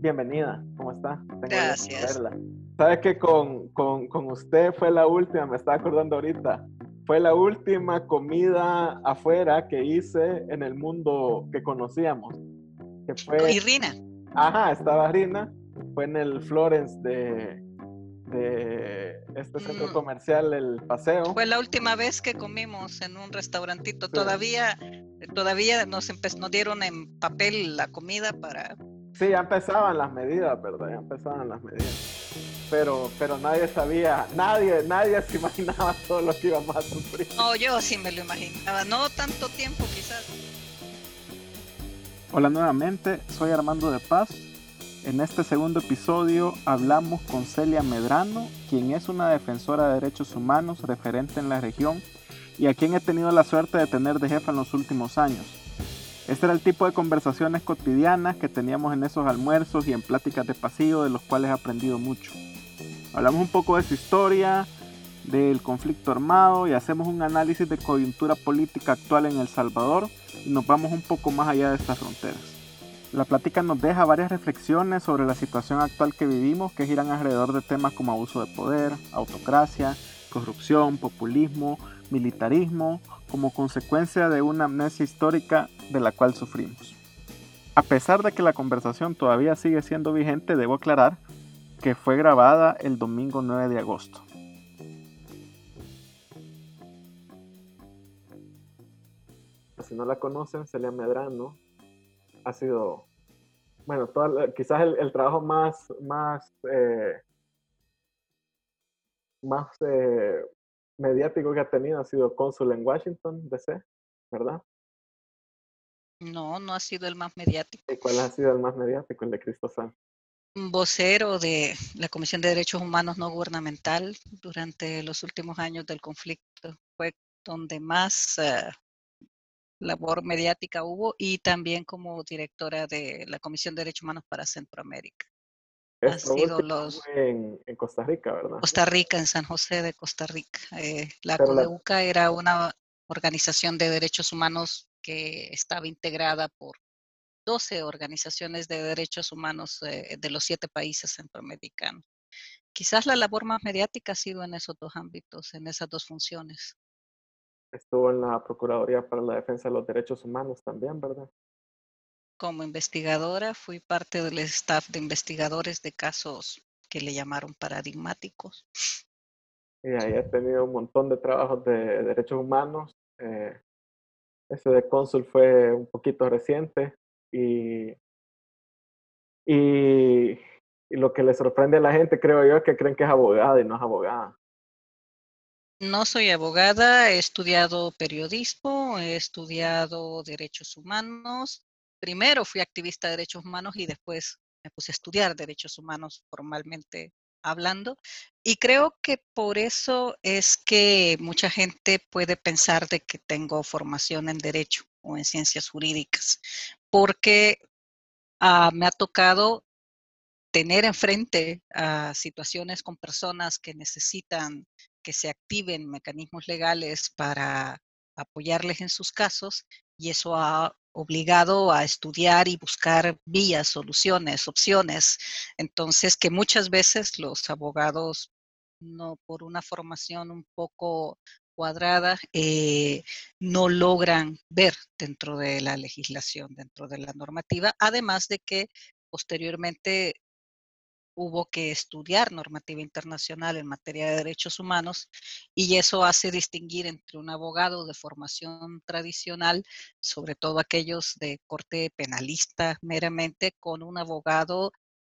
Bienvenida, ¿cómo está? Gracias. Sabes que con, con, con, usted fue la última, me estaba acordando ahorita, fue la última comida afuera que hice en el mundo que conocíamos. Que fue, y Rina. Ajá, estaba Rina, fue en el Florence de, de este centro mm. comercial, el Paseo. Fue la última vez que comimos en un restaurantito. Todavía, todavía nos, nos dieron en papel la comida para Sí, ya empezaban las medidas, ¿verdad? Ya empezaban las medidas. Pero, pero nadie sabía, nadie, nadie se imaginaba todo lo que íbamos a sufrir. No, yo sí me lo imaginaba, no tanto tiempo quizás. Hola nuevamente, soy Armando de Paz. En este segundo episodio hablamos con Celia Medrano, quien es una defensora de derechos humanos referente en la región y a quien he tenido la suerte de tener de jefa en los últimos años. Este era el tipo de conversaciones cotidianas que teníamos en esos almuerzos y en pláticas de pasillo de los cuales he aprendido mucho. Hablamos un poco de su historia, del conflicto armado y hacemos un análisis de coyuntura política actual en El Salvador y nos vamos un poco más allá de estas fronteras. La plática nos deja varias reflexiones sobre la situación actual que vivimos que giran alrededor de temas como abuso de poder, autocracia, corrupción, populismo, militarismo, como consecuencia de una amnesia histórica de la cual sufrimos. A pesar de que la conversación todavía sigue siendo vigente, debo aclarar que fue grabada el domingo 9 de agosto. Si no la conocen, Celia Medrano ha sido, bueno, quizás el, trabajo más, más, eh, más eh, mediático que ha tenido ha sido cónsul en Washington, D.C., ¿verdad? No, no ha sido el más mediático. ¿Y cuál ha sido el más mediático? El de Cristo Santo. Vocero de la Comisión de Derechos Humanos No Gubernamental durante los últimos años del conflicto. Fue donde más eh, labor mediática hubo y también como directora de la Comisión de Derechos Humanos para Centroamérica ha sido los... En, Costa Rica, ¿verdad? Costa Rica, en San José de Costa Rica. Eh, la CODEUCA era una organización de derechos humanos que estaba integrada por 12 organizaciones de derechos humanos eh, de los siete países centroamericanos. Quizás la labor más mediática ha sido en esos dos ámbitos, en esas dos funciones. Estuvo en la Procuraduría para la Defensa de los Derechos Humanos también, ¿verdad? Como investigadora fui parte del staff de investigadores de casos que le llamaron paradigmáticos. Y ahí he tenido un montón de trabajos de derechos humanos. Eh, ese de cónsul fue un poquito reciente y, y, y, lo que le sorprende a la gente, creo yo, es que creen que es abogada y no es abogada. No soy abogada, he estudiado periodismo, he estudiado derechos humanos, primero fui activista de derechos humanos y después me puse a estudiar derechos humanos formalmente hablando. Y creo que por eso es que mucha gente puede pensar de que tengo formación en derecho o en ciencias jurídicas, porque ah, me ha tocado tener enfrente a situaciones con personas que necesitan que se activen mecanismos legales para apoyarles en sus casos y eso ha obligado a estudiar y buscar vías, soluciones, opciones. Entonces, que muchas veces los abogados, no por una formación un poco cuadrada, eh, no logran ver dentro de la legislación, dentro de la normativa, además de que posteriormente hubo que estudiar normativa internacional en materia de derechos humanos y eso hace distinguir entre un abogado de formación tradicional, sobre todo aquellos de corte penalista meramente, con un abogado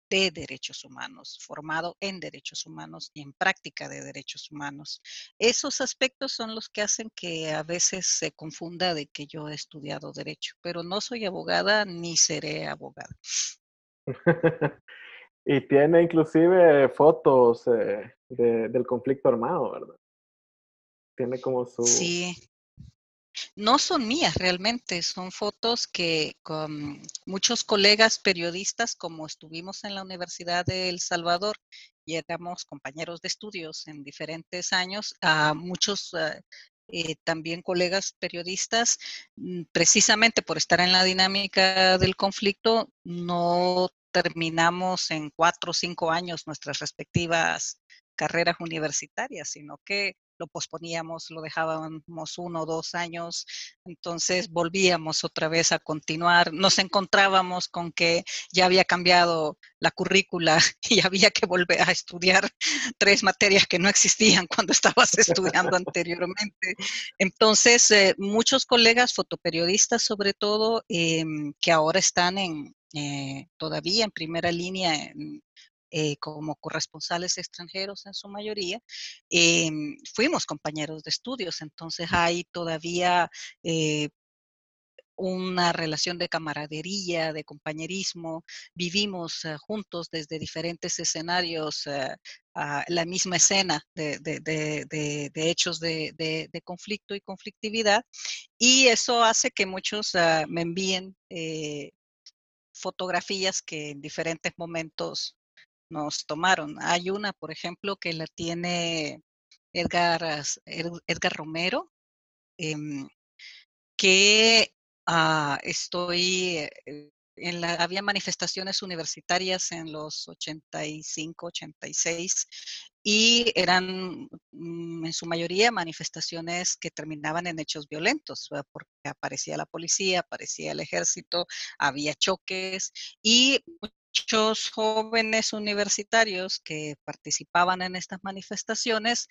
de derechos humanos, formado en derechos humanos y en práctica de derechos humanos. Esos aspectos son los que hacen que a veces se confunda de que yo he estudiado derecho, pero no soy abogada ni seré abogada. Y tiene inclusive fotos eh, del conflicto armado, ¿verdad? Tiene como su... Sí. No son mías realmente, son fotos que con muchos colegas periodistas, como estuvimos en la Universidad de El Salvador y éramos compañeros de estudios en diferentes años, a muchos eh, eh, también colegas periodistas, mm, precisamente por estar en la dinámica del conflicto, no terminamos en cuatro o cinco años nuestras respectivas carreras universitarias, sino que lo posponíamos, lo dejábamos uno o dos años, entonces volvíamos otra vez a continuar. Nos encontrábamos con que ya había cambiado la currícula y había que volver a estudiar tres materias que no existían cuando estabas estudiando anteriormente. Entonces, eh, muchos colegas fotoperiodistas, sobre todo, em, que ahora están en, eh, todavía en primera línea eh, como corresponsales extranjeros en su mayoría, em, fuimos compañeros de estudios, entonces hay todavía eh, una relación de camaradería, de compañerismo, vivimos juntos desde diferentes escenarios la misma escena de, hechos de, conflicto y conflictividad, y eso hace que muchos me envíen fotografías que en diferentes momentos nos tomaron. Hay una, por ejemplo, que la tiene Edgar, Edgar Romero, em, que ah, estoy, eh, en la, había manifestaciones universitarias en los 85, 86 y eran mm, en su mayoría manifestaciones que terminaban en hechos violentos, porque aparecía la policía, aparecía el ejército, había choques y muchos jóvenes universitarios que participaban en estas manifestaciones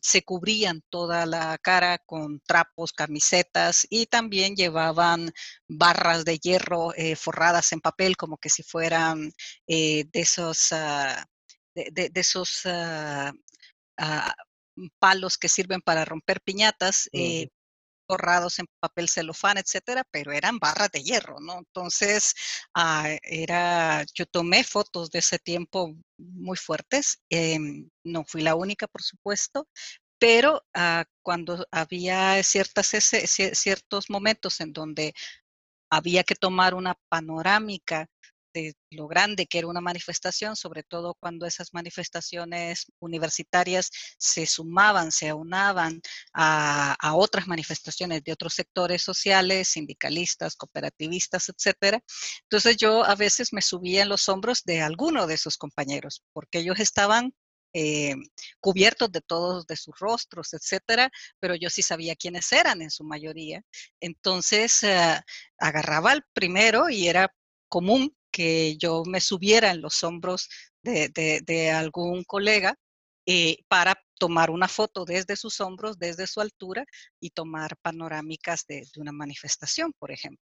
se cubrían toda la cara con trapos, camisetas y también llevaban barras de hierro eh, forradas en papel como que si fueran eh, de esos, ah, de, esos ah, ah, palos que sirven para romper piñatas. Eh, forrados en papel celofán, etcétera, pero eran barras de hierro, ¿no? Entonces, ah, era, yo tomé fotos de ese tiempo muy fuertes, em, no fui la única, por supuesto, pero ah, cuando había ciertas, ciertos momentos en donde había que tomar una panorámica lo grande que era una manifestación, sobre todo cuando esas manifestaciones universitarias se sumaban, se aunaban a, otras manifestaciones de otros sectores sociales, sindicalistas, cooperativistas, etcétera. Entonces yo a veces me subía en los hombros de alguno de esos compañeros, porque ellos estaban eh, cubiertos de todos de sus rostros, etcétera, pero yo sí sabía quiénes eran en su mayoría. Entonces eh, agarraba al primero y era común que yo me subiera en los hombros de, algún colega eh, para tomar una foto desde sus hombros, desde su altura y tomar panorámicas de, una manifestación, por ejemplo.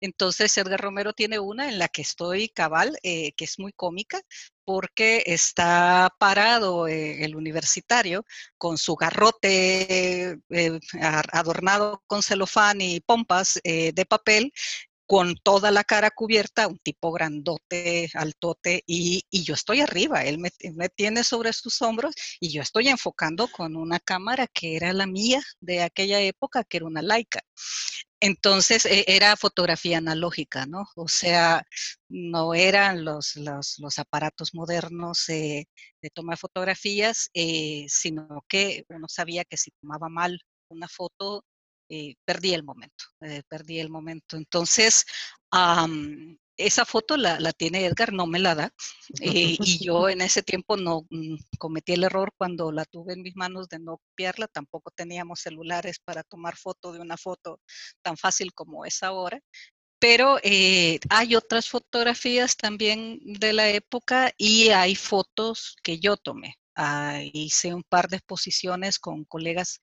Entonces, Edgar Romero tiene una en la que estoy cabal, eh, que es muy cómica, porque está parado eh, el universitario con su garrote adornado con celofán y pompas de papel con toda la cara cubierta, un tipo grandote, altote, y, yo estoy arriba, él me, tiene sobre sus hombros y yo estoy enfocando con una cámara que era la mía de aquella época, que era una laica. Entonces e, era fotografía analógica, ¿no? O sea, no eran los, aparatos modernos de tomar fotografías, eh, sino que uno sabía que si tomaba mal una foto, eh, perdí el momento, eh, perdí el momento. Entonces, esa foto la, tiene Edgar, no me la da. Eh, y yo en ese tiempo no mm, cometí el error cuando la tuve en mis manos de no copiarla. Tampoco teníamos celulares para tomar foto de una foto tan fácil como es ahora. Pero hay otras fotografías también de la época y hay fotos que yo tomé. Ah, hice un par de exposiciones con colegas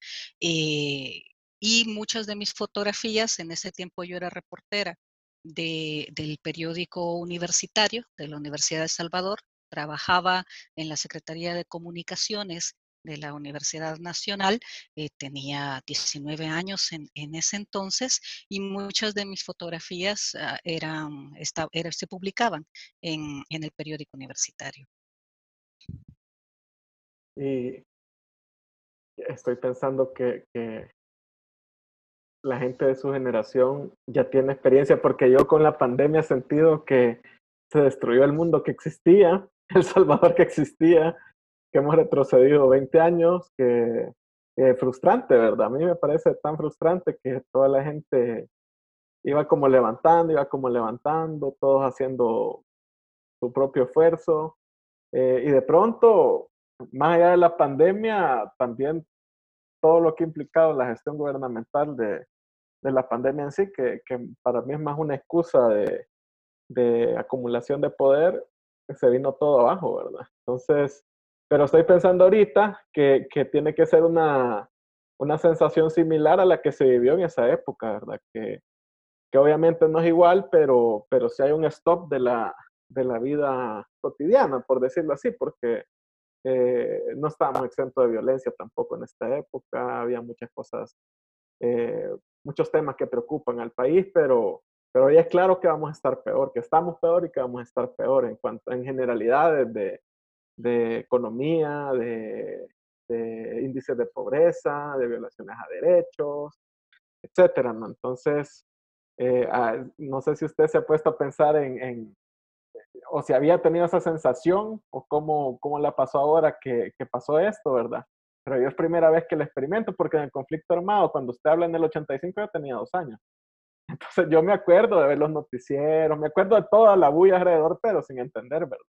y muchas de mis fotografías, en ese tiempo yo era reportera del periódico universitario de la Universidad de Salvador, trabajaba en la Secretaría de Comunicaciones de la Universidad Nacional, eh, tenía 19 años en, ese entonces y muchas de mis fotografías ah, eran, se publicaban en, el periódico universitario. Y estoy pensando que la gente de su generación ya tiene experiencia, porque yo con la pandemia he sentido que se destruyó el mundo que existía, El Salvador que existía, que hemos retrocedido 20 años, que es frustrante, ¿verdad? A mí me parece tan frustrante que toda la gente iba como levantando, iba como levantando, todos haciendo su propio esfuerzo. Eh, y de pronto, más allá de la pandemia, también todo lo que ha implicado la gestión gubernamental de, de la pandemia en sí, que, que, para mí es más una excusa de, de acumulación de poder, se vino todo abajo, ¿verdad? Entonces, pero estoy pensando ahorita que, que tiene que ser una, una sensación similar a la que se vivió en esa época, ¿verdad? Que, que obviamente no es igual, pero, pero sí hay un stop de la, de la vida cotidiana, por decirlo así, porque eh, no estábamos exentos de violencia tampoco en esta época, había muchas cosas, eh, muchos temas que preocupan al país, pero, pero ya es claro que vamos a estar peor, que estamos peor y que vamos a estar peor en cuanto en generalidades de, economía, de, de índices de pobreza, de violaciones a derechos, etcétera, ¿no? Entonces, eh, ah, no sé si usted se ha puesto a pensar en, o si había tenido esa sensación, o cómo, cómo la pasó ahora que, que, pasó esto, ¿verdad? Pero yo es primera vez que lo experimento, porque en el conflicto armado, cuando usted habla en el 85, yo tenía dos años. Entonces yo me acuerdo de ver los noticieros, me acuerdo de toda la bulla alrededor, pero sin entender, ¿verdad?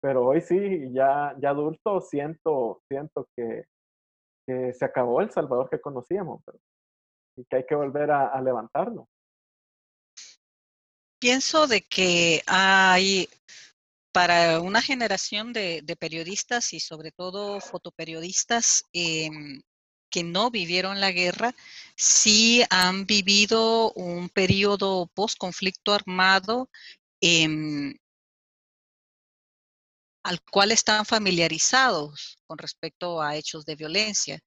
Pero hoy sí, ya, ya adulto, siento, siento que, se acabó el Salvador que conocíamos, y que hay que volver a, a levantarlo pienso de que hay para una generación de, periodistas y sobre todo fotoperiodistas eh, que no vivieron la guerra, sí han vivido un periodo post-conflicto armado eh, al cual están familiarizados con respecto a hechos de violencia.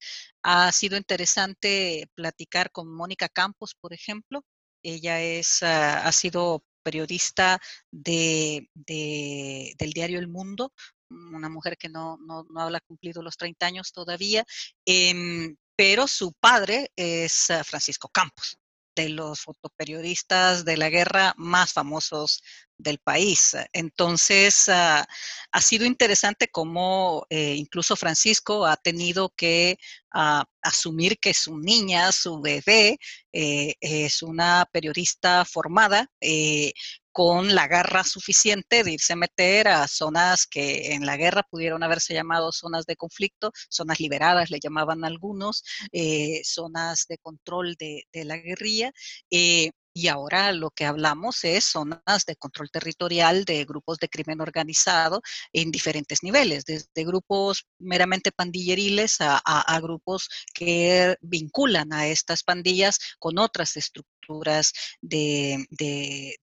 Ha sido interesante platicar con Mónica Campos, por ejemplo. Ella es, uh, ha sido periodista de, de, del diario El Mundo, una mujer que no, no, no habla cumplido los 30 años todavía, eh, pero su padre es uh, Francisco Campos de los fotoperiodistas de la guerra más famosos del país. Entonces, uh, ha sido interesante cómo eh, incluso Francisco ha tenido que uh, asumir que su niña, su bebé, eh, es una periodista formada, eh, con la garra suficiente de irse a meter a zonas que en la guerra pudieron haberse llamado zonas de conflicto, zonas liberadas le llamaban algunos, zonas de control de la guerrilla. Y ahora lo que hablamos es zonas de control territorial de grupos de crimen organizado en diferentes niveles, desde grupos meramente pandilleriles a, grupos que vinculan a estas pandillas con otras estructuras de,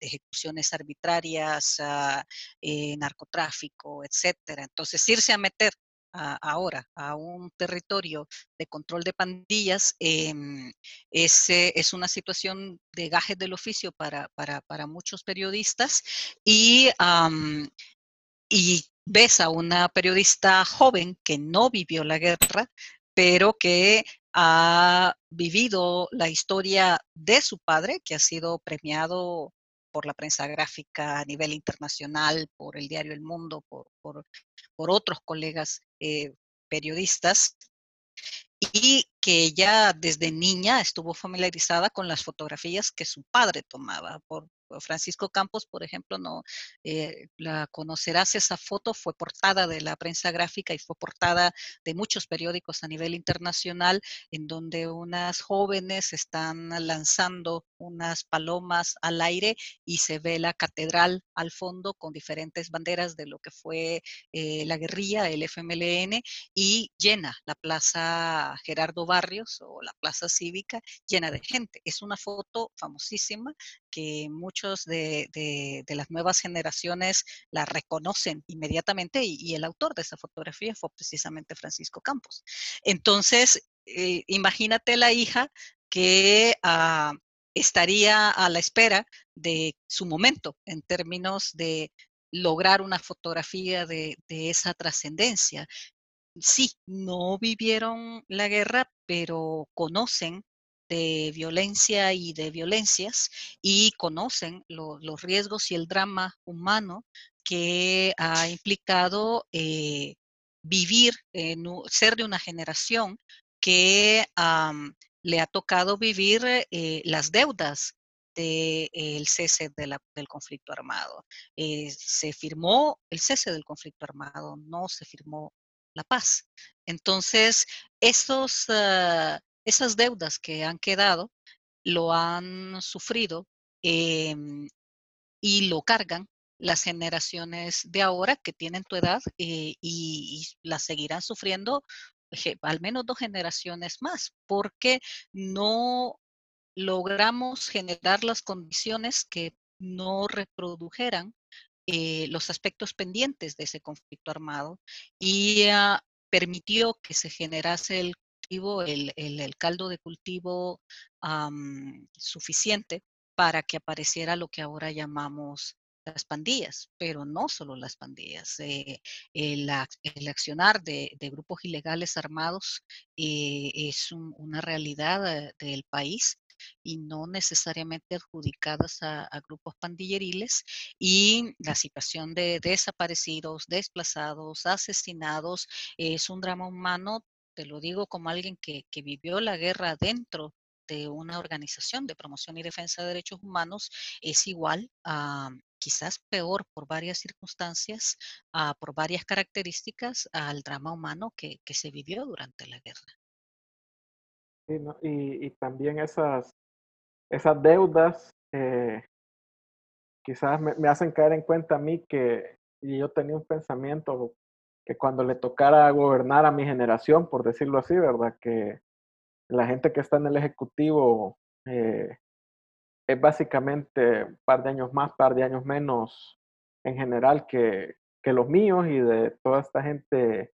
ejecuciones arbitrarias, uh, narcotráfico, etcétera. Entonces, irse a meter ahora a un territorio de control de pandillas eh, es, es, una situación de gajes del oficio para, para, para muchos periodistas y, um, y ves a una periodista joven que no vivió la guerra, pero que ha vivido la historia de su padre, que ha sido premiado por la prensa gráfica a nivel internacional, por el diario El Mundo, por, otros colegas eh, periodistas, y que ella desde niña estuvo familiarizada con las fotografías que su padre tomaba. Por, Francisco Campos, por ejemplo, no eh, la conocerás, esa foto fue portada de la prensa gráfica y fue portada de muchos periódicos a nivel internacional, en donde unas jóvenes están lanzando unas palomas al aire y se ve la catedral al fondo con diferentes banderas de lo que fue eh, la guerrilla, el FMLN, y llena la plaza Gerardo Barrios o la plaza cívica llena de gente. Es una foto famosísima que muchos de, de, de las nuevas generaciones la reconocen inmediatamente y, y, el autor de esa fotografía fue precisamente Francisco Campos. Entonces, eh, imagínate la hija que uh, estaría a la espera de su momento en términos de lograr una fotografía de, de esa trascendencia. Sí, no vivieron la guerra, pero conocen de violencia y de violencias y conocen lo, los riesgos y el drama humano que ha implicado eh, vivir, ser de una generación que le ha tocado vivir eh, las deudas del cese del conflicto armado. Eh, se firmó el cese del conflicto armado, no se firmó la paz. Entonces, esos, ah, esas deudas que han quedado lo han sufrido em, y lo cargan las generaciones de ahora que tienen tu edad eh, y, las seguirán sufriendo al menos dos generaciones más, porque no logramos generar las condiciones que no reprodujeran eh, los aspectos pendientes de ese conflicto armado y ah, permitió que se generase el cultivo, el, caldo de cultivo suficiente para que apareciera lo que ahora llamamos las pandillas, pero no solo las pandillas. Eh, el, accionar de, grupos ilegales armados eh, es una realidad del país y no necesariamente adjudicadas a, grupos pandilleriles y la situación de desaparecidos, desplazados, asesinados es un drama humano, te lo digo como alguien que, vivió la guerra dentro de una organización de promoción y defensa de derechos humanos es igual a quizás peor por varias circunstancias, por varias características al drama humano que, se vivió durante la guerra. Y, también esas, esas deudas eh, quizás me, me, hacen caer en cuenta a mí que yo tenía un pensamiento que cuando le tocara gobernar a mi generación, por decirlo así, ¿verdad? Que la gente que está en el Ejecutivo eh, es básicamente un par de años más, par de años menos en general que, que los míos y de toda esta gente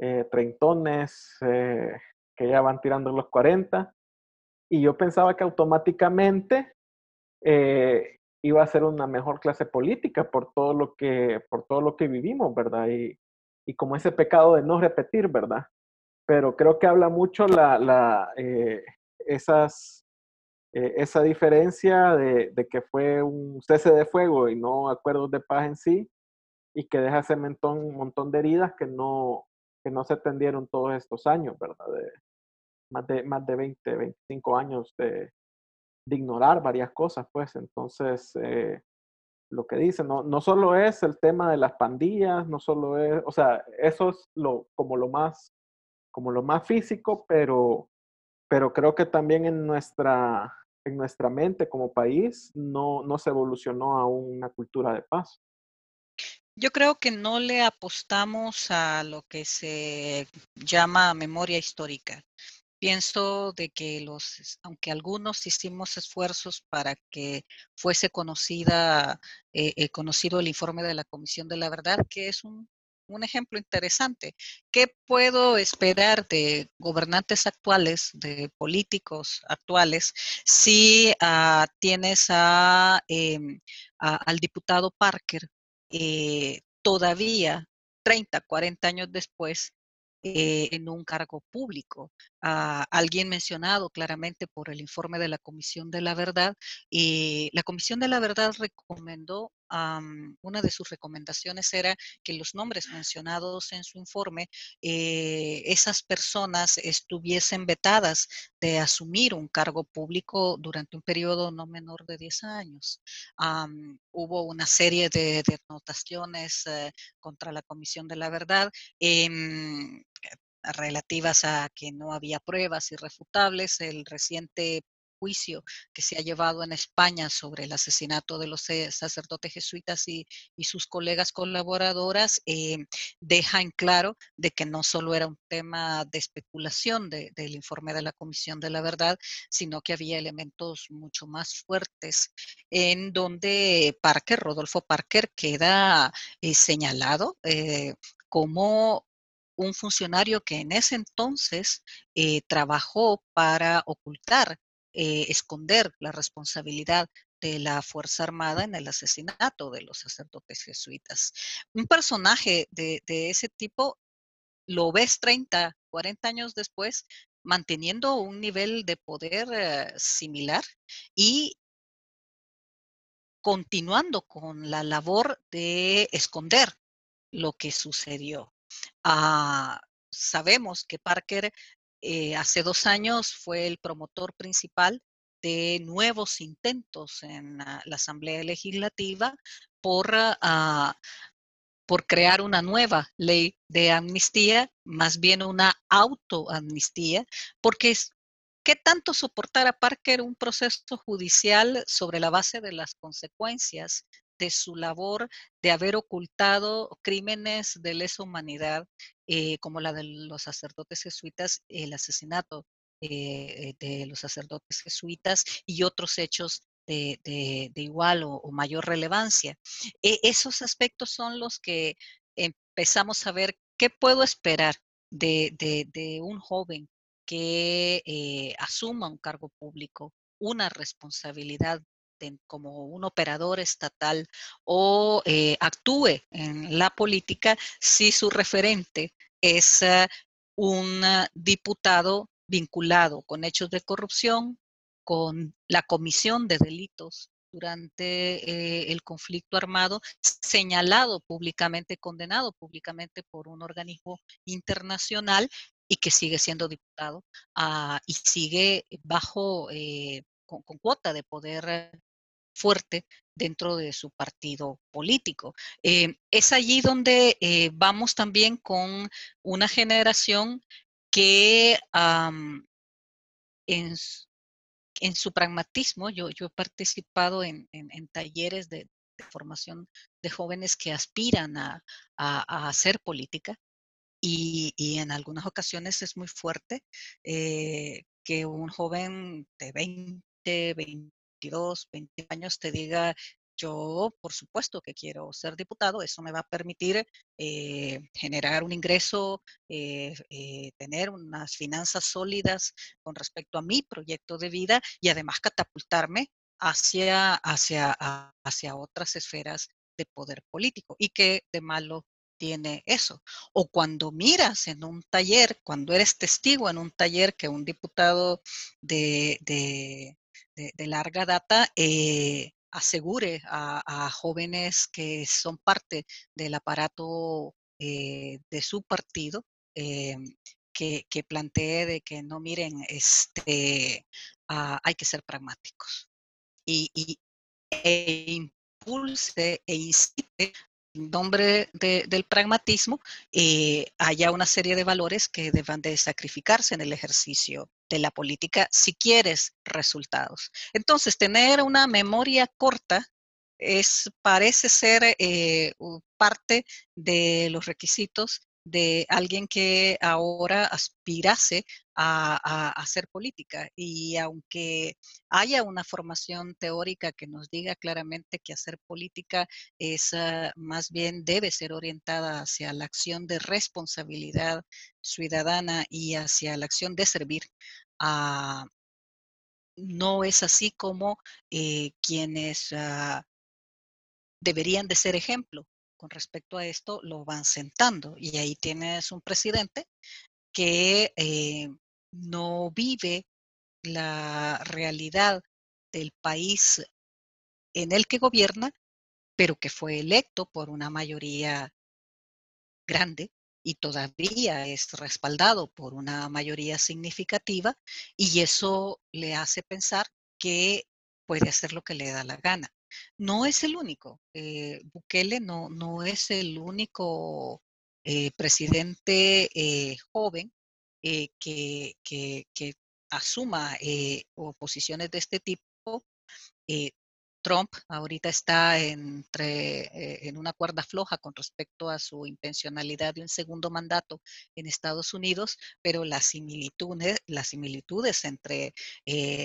eh, treintones ya van tirando los 40. Y yo pensaba que automáticamente eh, iba a ser una mejor clase política por todo lo que, por todo lo que vivimos, ¿verdad? Y, y como ese pecado de no repetir, ¿verdad? pero creo que habla mucho la, la eh, esas, eh, esa diferencia de, de, que fue un cese de fuego y no acuerdos de paz en sí, y que deja ese montón, montón de heridas que no, que no se atendieron todos estos años, ¿verdad? De, más, de, más de 20, 25 años de, de ignorar varias cosas, pues entonces... Eh, lo que dice, no, no solo es el tema de las pandillas, no solo es, o sea, eso es lo, como lo más como lo más físico, pero, pero creo que también en nuestra, en nuestra mente como país no, no se evolucionó a una cultura de paz. Yo creo que no le apostamos a lo que se llama memoria histórica. Pienso de que los, aunque algunos hicimos esfuerzos para que fuese conocida, eh, eh, conocido el informe de la Comisión de la Verdad, que es un un ejemplo interesante. ¿Qué puedo esperar de gobernantes actuales, de políticos actuales, si ah, tienes em, al diputado Parker eh, todavía 30, 40 años después eh, en un cargo público. Ah, alguien mencionado claramente por el informe de la Comisión de la Verdad, y la Comisión de la Verdad recomendó una de sus recomendaciones era que los nombres mencionados en su informe, eh, esas personas estuviesen vetadas de asumir un cargo público durante un periodo no menor de 10 años. hubo una serie de, de anotaciones eh, contra la Comisión de la Verdad. Em, relativas a que no había pruebas irrefutables. El reciente juicio que se ha llevado en España sobre el asesinato de los eh, sacerdotes jesuitas y, sus colegas colaboradoras eh, deja en claro de que no solo era un tema de especulación del informe de la Comisión de la Verdad, sino que había elementos mucho más fuertes en donde Parker, Rodolfo Parker, queda eh, señalado como un funcionario que en ese entonces trabajó para ocultar eh, esconder la responsabilidad de la Fuerza Armada en el asesinato de los sacerdotes jesuitas. Un personaje de, ese tipo lo ves 30, 40 años después manteniendo un nivel de poder eh, similar y continuando con la labor de esconder lo que sucedió. Ah, sabemos que Parker eh, hace dos años fue el promotor principal de nuevos intentos en la, Asamblea Legislativa por, ah, por crear una nueva ley de amnistía, más bien una autoamnistía, porque es, ¿qué tanto soportar a Parker un proceso judicial sobre la base de las consecuencias de su labor de haber ocultado crímenes de lesa humanidad, eh, como la de los sacerdotes jesuitas, el asesinato eh, de los sacerdotes jesuitas y otros hechos de, igual o, mayor relevancia. E, esos aspectos son los que empezamos a ver qué puedo esperar de, un joven que eh, asuma un cargo público, una responsabilidad como un operador estatal o eh, actúe en la política si su referente es eh, un diputado vinculado con hechos de corrupción, con la comisión de delitos durante eh, el conflicto armado, señalado públicamente, condenado públicamente por un organismo internacional y que sigue siendo diputado ah, y sigue bajo, con, cuota de poder fuerte dentro de su partido político. Eh, es allí donde eh, vamos también con una generación que en, su pragmatismo, yo, yo he participado en, talleres de, formación de jóvenes que aspiran a, hacer política y, en algunas ocasiones es muy fuerte eh, que un joven de 20, 20 22, 20 años te diga, yo por supuesto que quiero ser diputado, eso me va a permitir eh, generar un ingreso, eh, eh, tener unas finanzas sólidas con respecto a mi proyecto de vida y además catapultarme hacia, hacia, hacia otras esferas de poder político. ¿Y qué de malo tiene eso? O cuando miras en un taller, cuando eres testigo en un taller que un diputado de de, larga data eh, asegure a, jóvenes que son parte del aparato eh, de su partido eh, que, plantee de que no miren, este, hay que ser pragmáticos. Y, e impulse e incite en nombre del pragmatismo, eh, haya una serie de valores que deban de sacrificarse en el ejercicio de la política si quieres resultados. Entonces, tener una memoria corta es, parece ser eh, parte de los requisitos de alguien que ahora aspirase a, hacer política. Y aunque haya una formación teórica que nos diga claramente que hacer política es ah, más bien debe ser orientada hacia la acción de responsabilidad ciudadana y hacia la acción de servir, ah, no es así como eh, quienes ah, deberían de ser ejemplo con respecto a esto lo van sentando. Y ahí tienes un presidente que eh, no vive la realidad del país en el que gobierna, pero que fue electo por una mayoría grande y todavía es respaldado por una mayoría significativa y eso le hace pensar que puede hacer lo que le da la gana. No es el único. Eh, Bukele no, no es el único eh, presidente eh, joven que, que, asuma posiciones de este tipo. Trump ahorita está entre, en una cuerda floja con respecto a su intencionalidad de un segundo mandato en Estados Unidos, pero las similitudes, las similitudes entre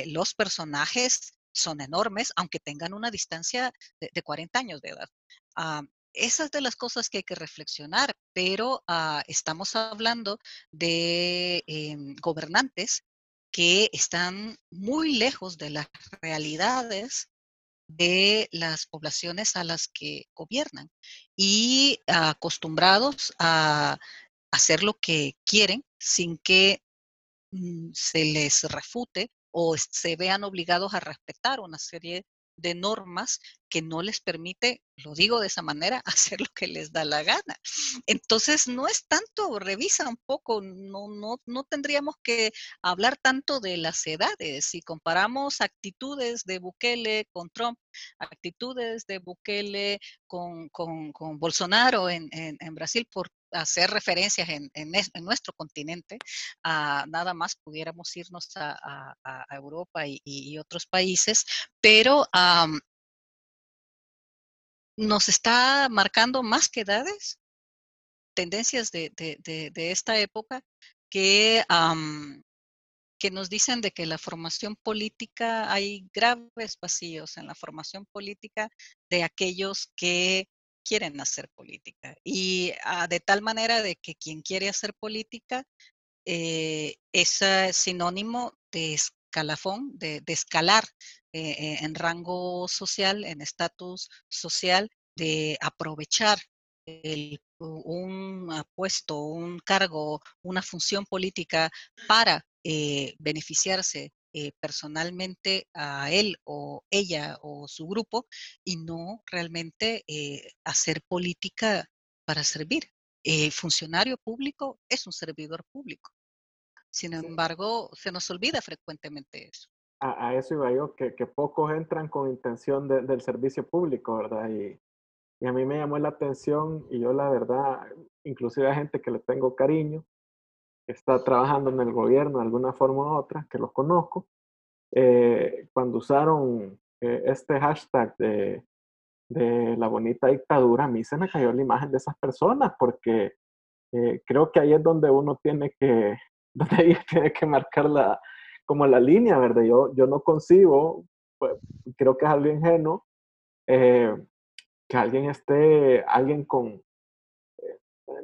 los personajes son enormes, aunque tengan una distancia de, 40 años de edad. Ah, esas de las cosas que hay que reflexionar, pero ah, estamos hablando de em, gobernantes que están muy lejos de las realidades de las poblaciones a las que gobiernan y acostumbrados a hacer lo que quieren sin que mm, se les refute o se vean obligados a respetar una serie de normas que no les permite, lo digo de esa manera, hacer lo que les da la gana. Entonces, no es tanto, revisa un poco, no, no, no tendríamos que hablar tanto de las edades. Si comparamos actitudes de Bukele con Trump, actitudes de Bukele con, con, Bolsonaro en, en, en, Brasil, por hacer referencias en, nuestro continente, uh, nada más pudiéramos irnos a, Europa y, otros países, pero nos está marcando más que edades, tendencias de, esta época que, que nos dicen de que la formación política, hay graves vacíos en la formación política de aquellos que quieren hacer política. Y uh, de tal manera de que quien quiere hacer política eh, es sinónimo de escalafón, de, de escalar eh, en rango social, en estatus social, de aprovechar el, un puesto, un cargo, una función política para eh, beneficiarse eh, personalmente a él o ella o su grupo y no realmente eh, hacer política para servir. funcionario público es un servidor público. Sin embargo, se nos olvida frecuentemente eso a, a, eso iba yo, que, que, pocos entran con intención de, del servicio público, ¿verdad? Y, y, a mí me llamó la atención y yo la verdad, inclusive a gente que le tengo cariño, está trabajando en el gobierno de alguna forma u otra, que los conozco, eh, cuando usaron eh, este hashtag de, de la bonita dictadura, a mí se me cayó la imagen de esas personas porque eh, creo que ahí es donde uno tiene que, donde tiene que marcar la, como la línea, ¿verdad? Yo, yo no concibo, pues, creo que es algo ingenuo, que alguien esté, alguien con,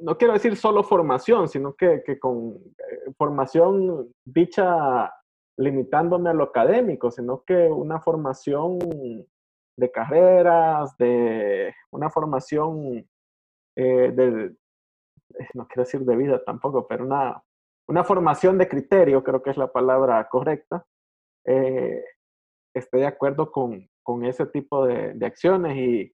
no quiero decir solo formación, sino que, que con eh, formación dicha limitándome a lo académico, sino que una formación de carreras, de una formación eh, de, no quiero decir de vida tampoco, pero una una formación de criterio, creo que es la palabra correcta, eh, estoy de acuerdo con, con ese tipo de, de acciones y,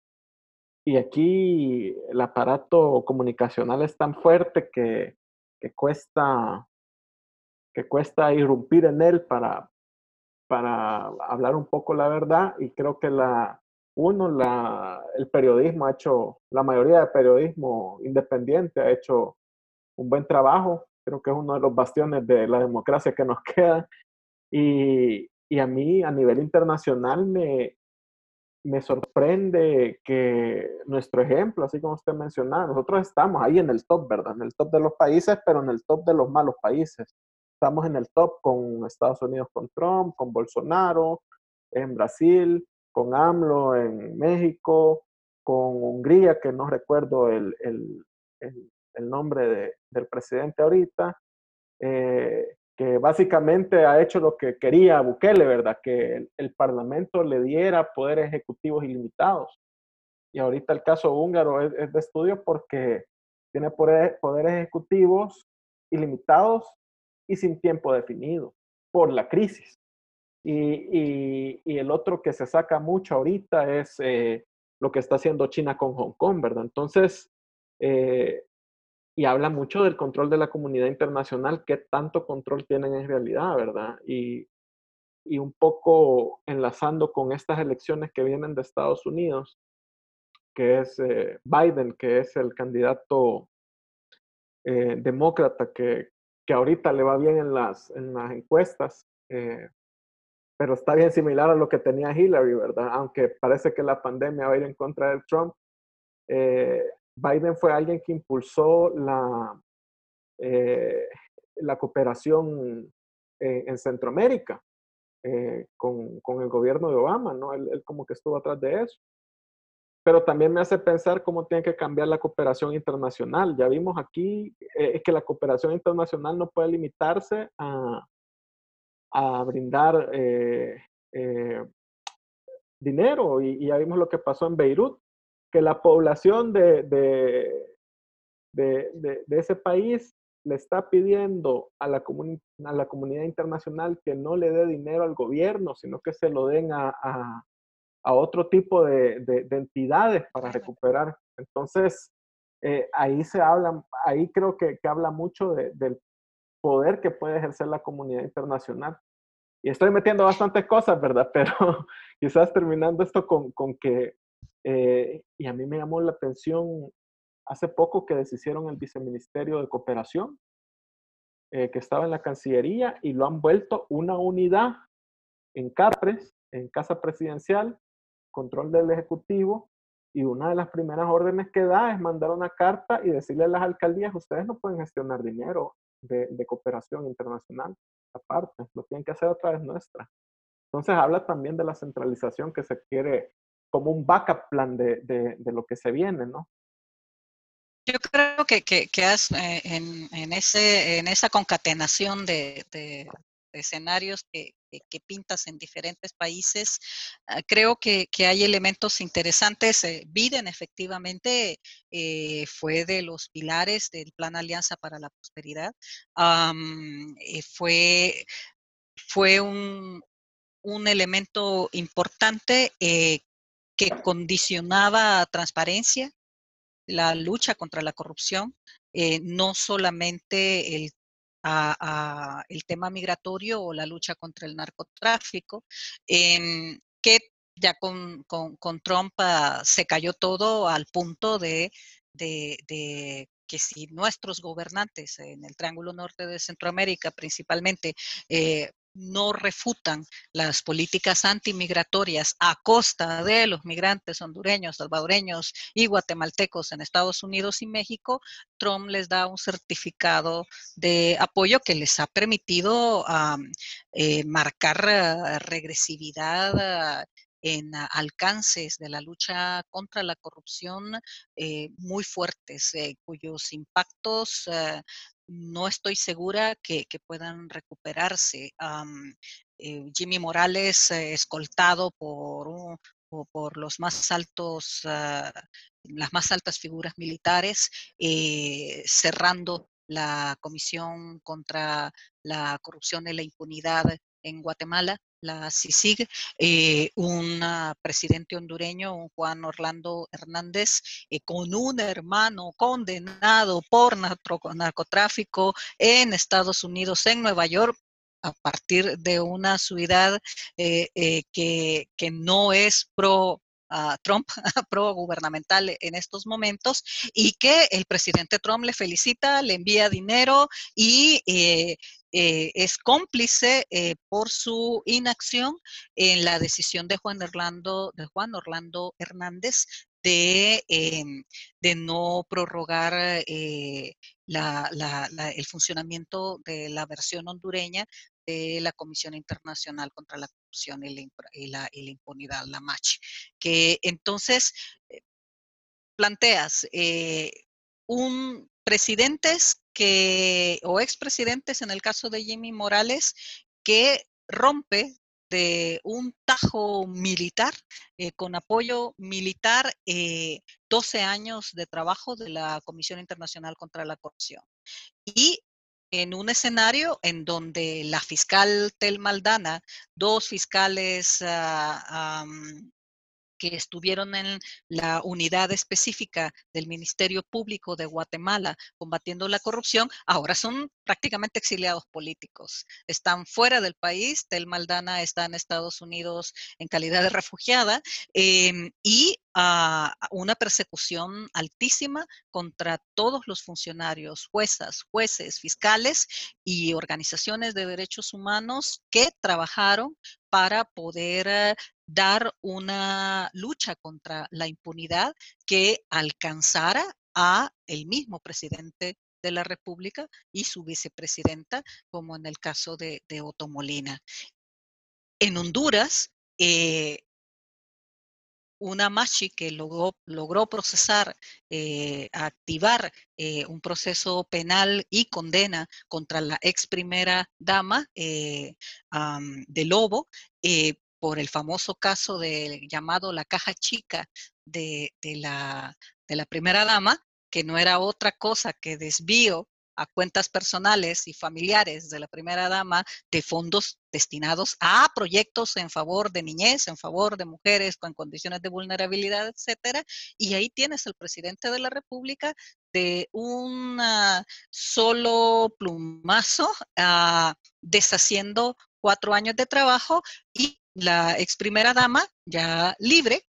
y, aquí el aparato comunicacional es tan fuerte que, que, cuesta, que cuesta irrumpir en él para, para hablar un poco la verdad y creo que la, uno, la, el periodismo ha hecho, la mayoría del periodismo independiente ha hecho un buen trabajo creo que es uno de los bastiones de la democracia que nos queda. Y, y a mí a nivel internacional me, me sorprende que nuestro ejemplo, así como usted mencionaba, nosotros estamos ahí en el top, ¿verdad? En el top de los países, pero en el top de los malos países. Estamos en el top con Estados Unidos con Trump, con Bolsonaro, en Brasil, con AMLO en México, con Hungría, que no recuerdo el, el, el, nombre de, del presidente ahorita, eh, que básicamente ha hecho lo que quería Bukele, ¿verdad? Que el, Parlamento le diera poderes ejecutivos ilimitados. Y ahorita el caso húngaro es, de estudio porque tiene poder, poderes ejecutivos ilimitados y sin tiempo definido por la crisis. Y, el otro que se saca mucho ahorita es eh, lo que está haciendo China con Hong Kong, ¿verdad? Entonces, eh, y habla mucho del control de la comunidad internacional, qué tanto control tienen en realidad, ¿verdad? Y, y un poco enlazando con estas elecciones que vienen de Estados Unidos, que es eh, Biden, que es el candidato eh, demócrata que, que, ahorita le va bien en las, en las encuestas, eh, pero está bien similar a lo que tenía Hillary, ¿verdad? Aunque parece que la pandemia va a ir en contra de Trump. Biden fue alguien que impulsó la, eh, la cooperación en, en Centroamérica eh, con, con, el gobierno de Obama, ¿no? Él, como que estuvo atrás de eso. Pero también me hace pensar cómo tiene que cambiar la cooperación internacional. Ya vimos aquí eh, que la cooperación internacional no puede limitarse a, a brindar dinero y, y, ya vimos lo que pasó en Beirut que la población de, de, de, de ese país le está pidiendo a la, a la, comunidad internacional que no le dé dinero al gobierno, sino que se lo den a, a, a otro tipo de, entidades para recuperar. Entonces, eh, ahí se habla, ahí creo que, habla mucho del poder que puede ejercer la comunidad internacional. Y estoy metiendo bastantes cosas, ¿verdad? Pero quizás terminando esto con, que, eh, y a mí me llamó la atención hace poco que deshicieron el viceministerio de cooperación, eh, que estaba en la Cancillería, y lo han vuelto una unidad en CAPRES, en Casa Presidencial, control del Ejecutivo, y una de las primeras órdenes que da es mandar una carta y decirle a las alcaldías, ustedes no pueden gestionar dinero de, cooperación internacional, aparte, lo tienen que hacer otra vez nuestra. Entonces habla también de la centralización que se quiere como un backup plan de, lo que se viene, ¿no? Yo creo que, que, eh, en, ese, en esa concatenación de, escenarios que, que, pintas en diferentes países. Ah, creo que, hay elementos interesantes. Eh, Biden efectivamente eh, fue de los pilares del Plan Alianza para la Prosperidad. Eh, fue, fue un, un, elemento importante que condicionaba transparencia, la lucha contra la corrupción, no solamente el a, el tema migratorio o la lucha contra el narcotráfico, em, que ya con, Trump ah, se cayó todo al punto de, de, que si nuestros gobernantes en el Triángulo Norte de Centroamérica principalmente eh, no refutan las políticas antimigratorias a costa de los migrantes hondureños, salvadoreños y guatemaltecos en Estados Unidos y México, Trump les da un certificado de apoyo que les ha permitido eh, marcar ah, regresividad ah, en alcances de la lucha contra la corrupción eh, muy fuertes, eh, cuyos impactos no estoy segura que, puedan recuperarse. Eh, Jimmy Morales, eh, escoltado por, por los más altos, ah, las más altas figuras militares, eh, cerrando la Comisión contra la Corrupción y la Impunidad en Guatemala, la CICIG, eh, un presidente hondureño, un Juan Orlando Hernández, eh, con un hermano condenado por narcotráfico en Estados Unidos, en Nueva York, a partir de una ciudad eh, que, que no es pro Trump, pro gubernamental en estos momentos, y que el presidente Trump le felicita, le envía dinero y eh, es cómplice eh, por su inacción en la decisión de Juan Orlando, de Juan Orlando Hernández de, em, de no prorrogar el funcionamiento de la versión hondureña de la Comisión Internacional contra la Corrupción y la, Impunidad, la MACH, que entonces eh, planteas eh, un presidentes que, o expresidentes en el caso de Jimmy Morales, que rompe de un tajo militar, eh, con apoyo militar, 12 años de trabajo de la Comisión Internacional contra la Corrupción. Y en un escenario en donde la fiscal Tel Maldana, dos fiscales ah, que estuvieron en la unidad específica del Ministerio Público de Guatemala combatiendo la corrupción, ahora son prácticamente exiliados políticos. Están fuera del país, Tel Maldana está en Estados Unidos en calidad de refugiada em, y a una persecución altísima contra todos los funcionarios, juezas, jueces, fiscales y organizaciones de derechos humanos que trabajaron para poder eh, dar una lucha contra la impunidad que alcanzara a el mismo presidente de la República y su vicepresidenta, como en el caso de, de Otto Molina. En Honduras, eh, una Machi que logró, procesar, eh, activar eh, un proceso penal y condena contra la ex primera dama de Lobo por el famoso caso de, llamado la caja chica de, la, de la primera dama, que no era otra cosa que desvío a cuentas personales y familiares de la primera dama de fondos destinados a proyectos en favor de niñez, en favor de mujeres con condiciones de vulnerabilidad, etcétera. Y ahí tienes el presidente de la República de un solo plumazo uh, deshaciendo cuatro años de trabajo y la ex primera dama ya libre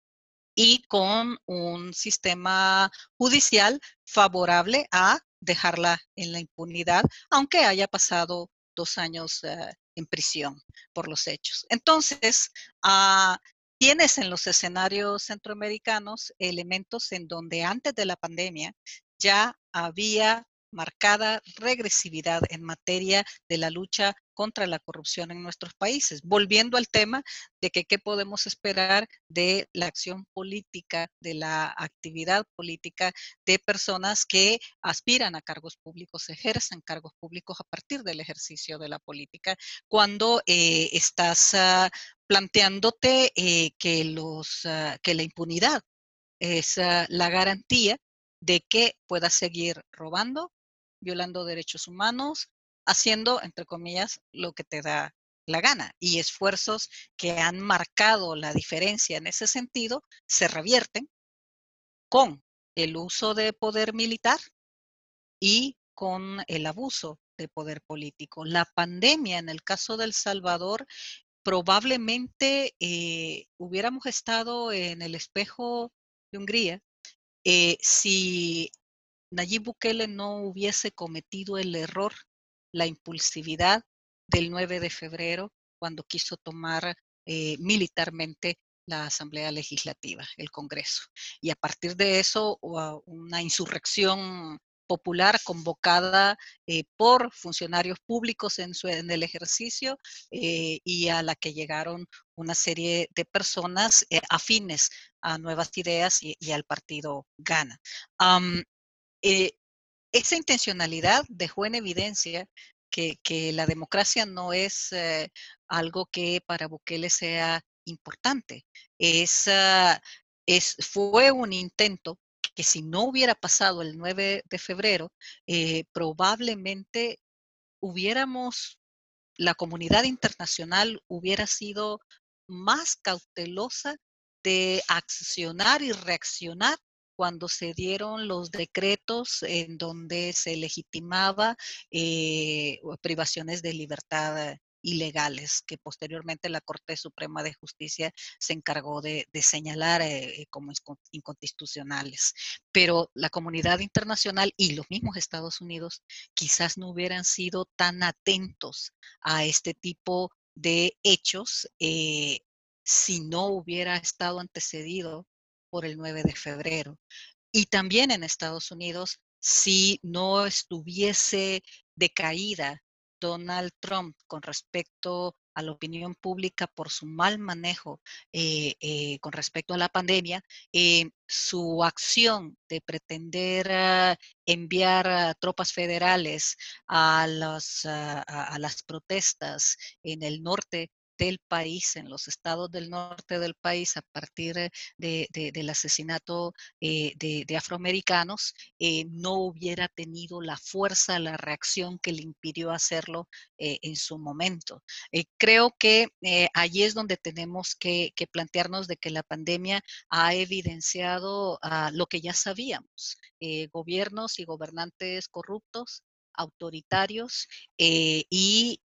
y con un sistema judicial favorable a dejarla en la impunidad, aunque haya pasado dos años uh, en prisión por los hechos. Entonces, uh, tienes en los escenarios centroamericanos elementos en donde antes de la pandemia ya había marcada regresividad en materia de la lucha contra la corrupción en nuestros países. Volviendo al tema de que qué podemos esperar de la acción política, de la actividad política de personas que aspiran a cargos públicos, ejercen cargos públicos a partir del ejercicio de la política, cuando eh, estás uh, planteándote eh, que, los, uh, que la impunidad es uh, la garantía de que puedas seguir robando, violando derechos humanos, haciendo, entre comillas, lo que te da la gana. Y esfuerzos que han marcado la diferencia en ese sentido se revierten con el uso de poder militar y con el abuso de poder político. La pandemia, en el caso del Salvador, probablemente eh, hubiéramos estado en el espejo de Hungría eh, si Nayib Bukele no hubiese cometido el error, la impulsividad del 9 de febrero, cuando quiso tomar eh, militarmente la Asamblea Legislativa, el Congreso. Y a partir de eso, una insurrección popular convocada eh, por funcionarios públicos en, su, en el ejercicio eh, y a la que llegaron una serie de personas afines a nuevas ideas y, al partido Gana. Esa intencionalidad dejó en evidencia que, la democracia no es algo que para Bukele sea importante. Es, uh, es, fue un intento que si no hubiera pasado el 9 de febrero, eh, probablemente hubiéramos, la comunidad internacional hubiera sido más cautelosa de accionar y reaccionar cuando se dieron los decretos en donde se legitimaba eh, privaciones de libertad ilegales que posteriormente la Corte Suprema de Justicia se encargó de, señalar eh, eh como inconstitucionales. Pero la comunidad internacional y los mismos Estados Unidos quizás no hubieran sido tan atentos a este tipo de hechos si no hubiera estado antecedido por el 9 de febrero. Y también en Estados Unidos, si no estuviese decaída Donald Trump con respecto a la opinión pública por su mal manejo eh, eh, con respecto a la pandemia, eh, su acción de pretender uh, enviar uh, tropas federales a, los, uh, a, las protestas en el norte del país, en los estados del norte del país, a partir de, del asesinato eh, de, afroamericanos, eh, no hubiera tenido la fuerza, la reacción que le impidió hacerlo eh, en su momento. Eh, creo que eh, allí es donde tenemos que, plantearnos de que la pandemia ha evidenciado uh, lo que ya sabíamos, eh, gobiernos y gobernantes corruptos autoritarios eh, y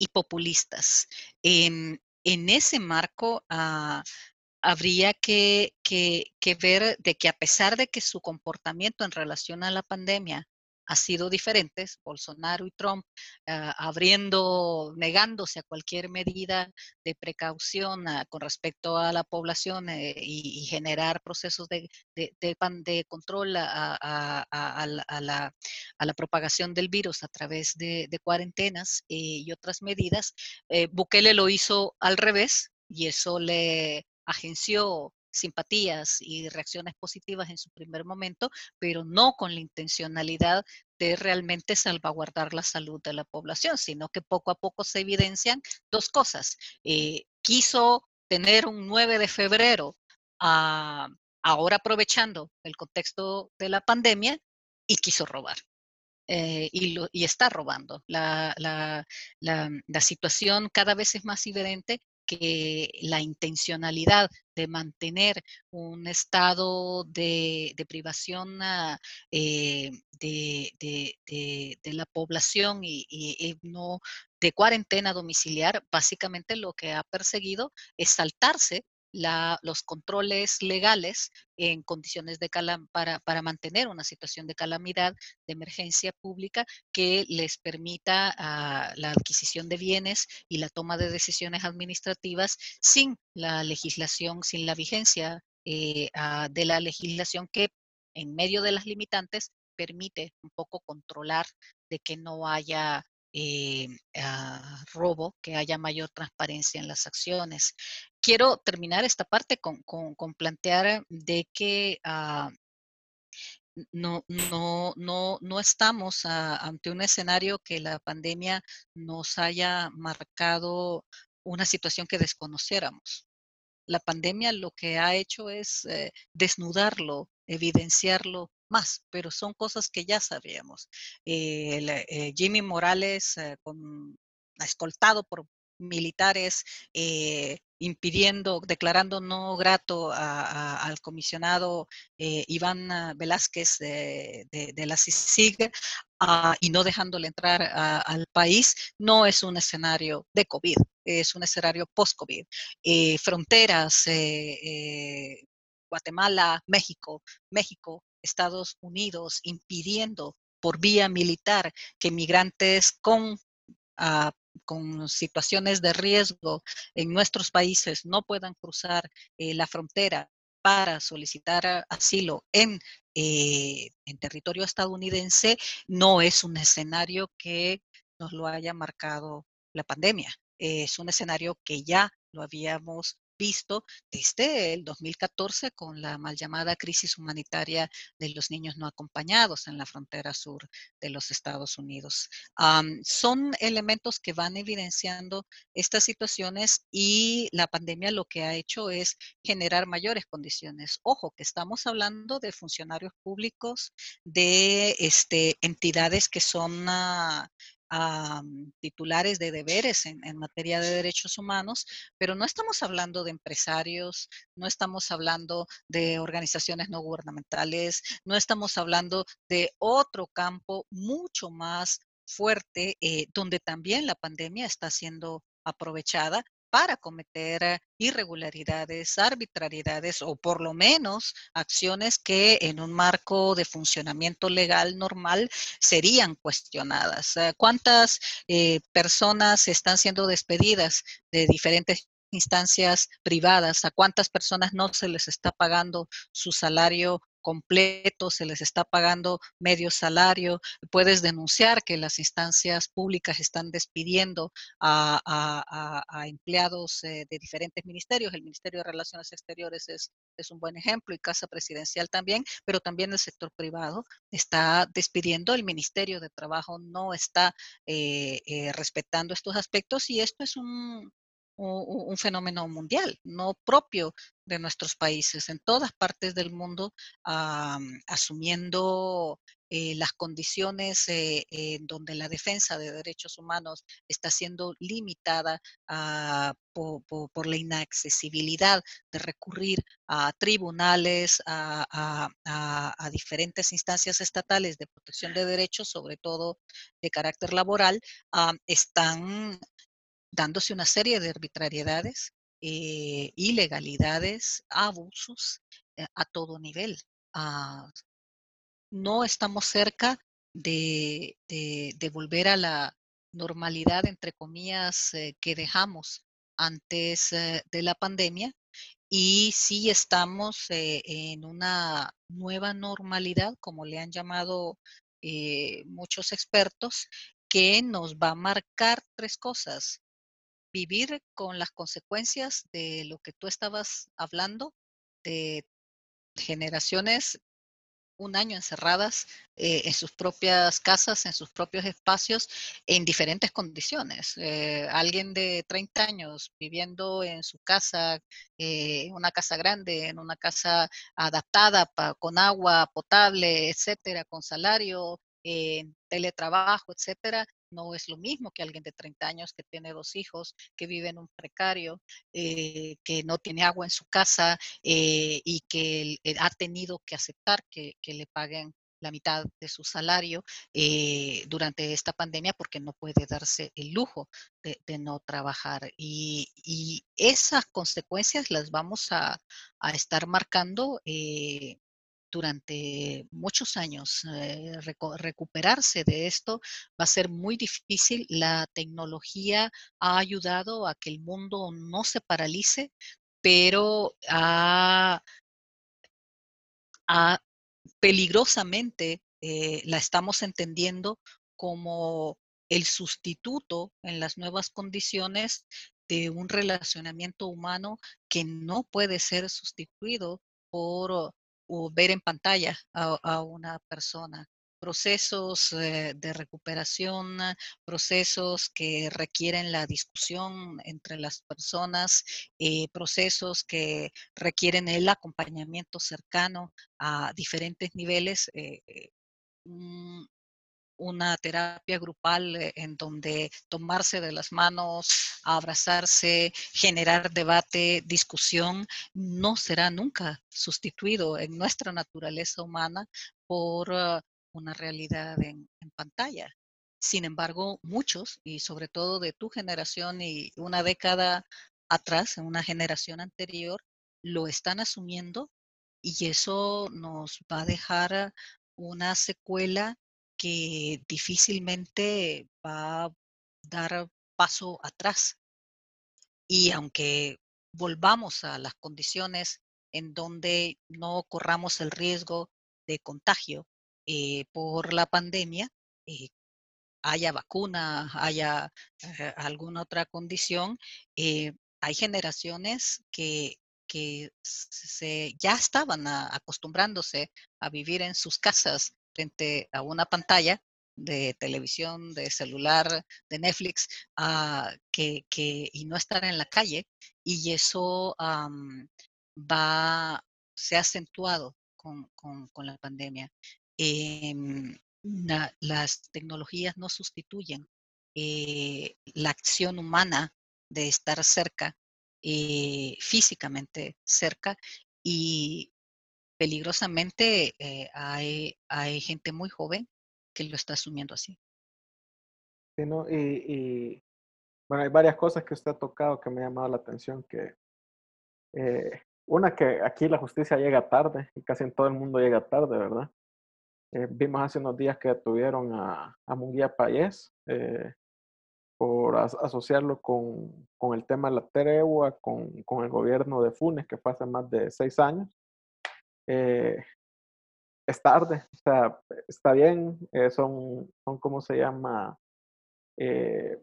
y populistas. Eh, en ese marco, uh, habría que, que, que, ver de que a pesar de que su comportamiento en relación a la pandemia ha sido diferentes, Bolsonaro y Trump uh, abriendo, negándose a cualquier medida de precaución uh, con respecto a la población eh, y, generar procesos de, de, de, control a, la, propagación del virus a través de, cuarentenas eh, y otras medidas. Eh, Bukele lo hizo al revés y eso le agenció simpatías y reacciones positivas en su primer momento, pero no con la intencionalidad de realmente salvaguardar la salud de la población, sino que poco a poco se evidencian dos cosas. Eh, quiso tener un 9 de febrero, uh, ahora aprovechando el contexto de la pandemia, y quiso robar. eh, y, está robando. La, situación cada vez es más evidente que la intencionalidad de mantener un estado de, de privación uh, eh, de, de, de, la población y, y, y, no de cuarentena domiciliar, básicamente lo que ha perseguido es saltarse la, los controles legales en condiciones de calam para, para, mantener una situación de calamidad, de emergencia pública que les permita uh, la adquisición de bienes y la toma de decisiones administrativas sin la legislación, sin la vigencia uh, de la legislación que en medio de las limitantes permite un poco controlar de que no haya eh, uh, robo, que haya mayor transparencia en las acciones. Quiero terminar esta parte con, con, plantear de que uh, no, no, no, no estamos ante un escenario que la pandemia nos haya marcado una situación que desconociéramos. La pandemia lo que ha hecho es eh, desnudarlo, evidenciarlo más, pero son cosas que ya sabíamos. Eh, el, eh, Jimmy Morales, eh, con, escoltado por militares, impidiendo, declarando no grato a, al comisionado Iván Velázquez de, la CICIG uh, y no dejándole entrar a, al país, no es un escenario de COVID, es un escenario post-COVID. Fronteras, Guatemala, México, México, Estados Unidos impidiendo por vía militar que migrantes con, uh, con situaciones de riesgo en nuestros países no puedan cruzar eh, la frontera para solicitar asilo en, eh, en territorio estadounidense, no es un escenario que nos lo haya marcado la pandemia. Es un escenario que ya lo habíamos visto desde el 2014 con la mal llamada crisis humanitaria de los niños no acompañados en la frontera sur de los Estados Unidos. Son elementos que van evidenciando estas situaciones y la pandemia lo que ha hecho es generar mayores condiciones. Ojo, que estamos hablando de funcionarios públicos, de este, entidades que son uh, a titulares de deberes en, en, materia de derechos humanos, pero no estamos hablando de empresarios, no estamos hablando de organizaciones no gubernamentales, no estamos hablando de otro campo mucho más fuerte, eh, donde también la pandemia está siendo aprovechada para cometer irregularidades, arbitrariedades o por lo menos acciones que en un marco de funcionamiento legal normal serían cuestionadas. Eh, ¿Cuántas eh, personas están siendo despedidas de diferentes instancias privadas, a cuántas personas no se les está pagando su salario completo, se les está pagando medio salario, puedes denunciar que las instancias públicas están despidiendo a, empleados eh, de diferentes ministerios. El Ministerio de Relaciones Exteriores es, es, un buen ejemplo y Casa Presidencial también, pero también el sector privado está despidiendo, el Ministerio de Trabajo no está eh, eh, respetando estos aspectos y esto es un, un, fenómeno mundial, no propio de nuestros países, en todas partes del mundo, um, asumiendo eh, las condiciones eh, en donde la defensa de derechos humanos está siendo limitada uh, por, la inaccesibilidad de recurrir a tribunales, a, diferentes instancias estatales de protección de derechos, sobre todo de carácter laboral, están dándose una serie de arbitrariedades, eh, ilegalidades, abusos eh, a todo nivel. Ah, no estamos cerca de, volver a la normalidad, entre comillas, eh, que dejamos antes de la pandemia y sí estamos en una nueva normalidad, como le han llamado muchos expertos, que nos va a marcar tres cosas vivir con las consecuencias de lo que tú estabas hablando, de generaciones un año encerradas eh, en sus propias casas, en sus propios espacios, en diferentes condiciones. Eh, alguien de 30 años viviendo en su casa, eh, una casa grande, en una casa adaptada pa, con agua potable, etcétera, con salario, teletrabajo, etcétera, no es lo mismo que alguien de 30 años que tiene dos hijos, que vive en un precario, eh, que no tiene agua en su casa eh, y que eh, ha tenido que aceptar que, le paguen la mitad de su salario durante esta pandemia porque no puede darse el lujo de, no trabajar. Y, esas consecuencias las vamos a, a estar marcando durante muchos años. Eh, recuperarse de esto va a ser muy difícil. La tecnología ha ayudado a que el mundo no se paralice, pero ha, peligrosamente eh, la estamos entendiendo como el sustituto en las nuevas condiciones de un relacionamiento humano que no puede ser sustituido por o ver en pantalla a, una persona. Procesos eh, de recuperación, procesos que requieren la discusión entre las personas, eh, procesos que requieren el acompañamiento cercano a diferentes niveles. Eh, una terapia grupal eh, en donde tomarse de las manos, abrazarse, generar debate, discusión, no será nunca sustituido en nuestra naturaleza humana por ah, una realidad en, pantalla. Sin embargo, muchos, y sobre todo de tu generación y una década atrás, en una generación anterior, lo están asumiendo y eso nos va a dejar una secuela que difícilmente va a dar paso atrás. Y aunque volvamos a las condiciones en donde no corramos el riesgo de contagio eh, por la pandemia, eh, haya vacuna, haya eh, alguna otra condición, hay generaciones que, que se, ya estaban acostumbrándose a vivir en sus casas frente a una pantalla de televisión, de celular, de Netflix, ah, que, y no estar en la calle. Y eso va, se ha acentuado con, la pandemia. Em, las tecnologías no sustituyen eh, la acción humana de estar cerca, eh, físicamente cerca, y peligrosamente eh, hay, hay gente muy joven que lo está asumiendo así. Sí, ¿no? y, bueno, hay varias cosas que usted ha tocado que me ha llamado la atención, que eh, una que aquí la justicia llega tarde y casi en todo el mundo llega tarde, ¿verdad? Eh, vimos hace unos días que detuvieron a, a Munguía Payés por asociarlo con, con, el tema de la tregua, con, con, el gobierno de Funes, que fue hace más de seis años. Eh, es tarde, o sea, está bien, eh, son, son, ¿cómo se llama? Eh,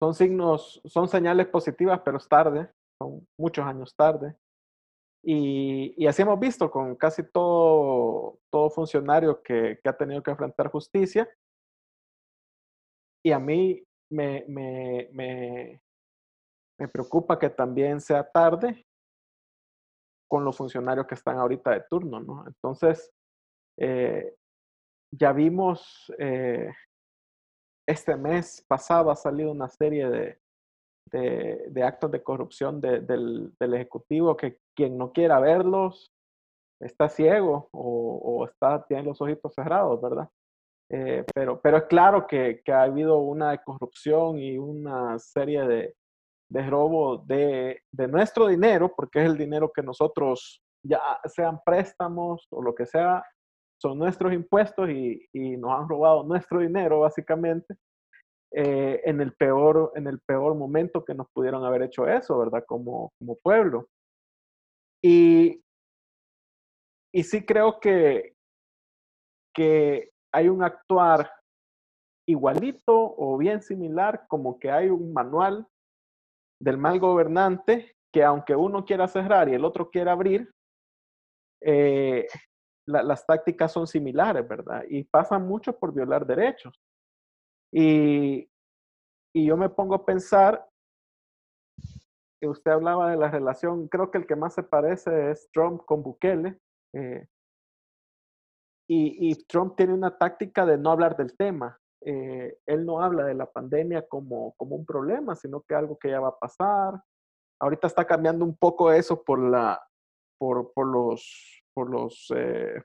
son signos, son señales positivas, pero es tarde, son muchos años tarde. Y, y así hemos visto con casi todo, todo funcionario que, que, ha tenido que enfrentar justicia. Y a mí me, me, me, me preocupa que también sea tarde con los funcionarios que están ahorita de turno, ¿no? Entonces, eh, ya vimos, eh, este mes pasado ha salido una serie de, de, actos de corrupción del, Ejecutivo que quien no quiera verlos está ciego o, está, tiene los ojitos cerrados, ¿verdad? Eh, pero, pero es claro que, que, ha habido una corrupción y una serie de, de robo de, de, nuestro dinero, porque es el dinero que nosotros, ya sean préstamos o lo que sea, son nuestros impuestos y, y nos han robado nuestro dinero básicamente. Eh, en, el peor, en el peor momento que nos pudieron haber hecho eso, ¿verdad? Como, como pueblo. Y, y sí creo que, que hay un actuar igualito o bien similar, como que hay un manual del mal gobernante que aunque uno quiera cerrar y el otro quiera abrir, eh, las tácticas son similares, ¿verdad? Y pasan mucho por violar derechos. Y, y yo me pongo a pensar, que usted hablaba de la relación, creo que el que más se parece es Trump con Bukele. Eh, y, Trump tiene una táctica de no hablar del tema. Eh, él no habla de la pandemia como, como un problema, sino que algo que ya va a pasar. Ahorita está cambiando un poco eso por, la, por, por los, por, los, eh,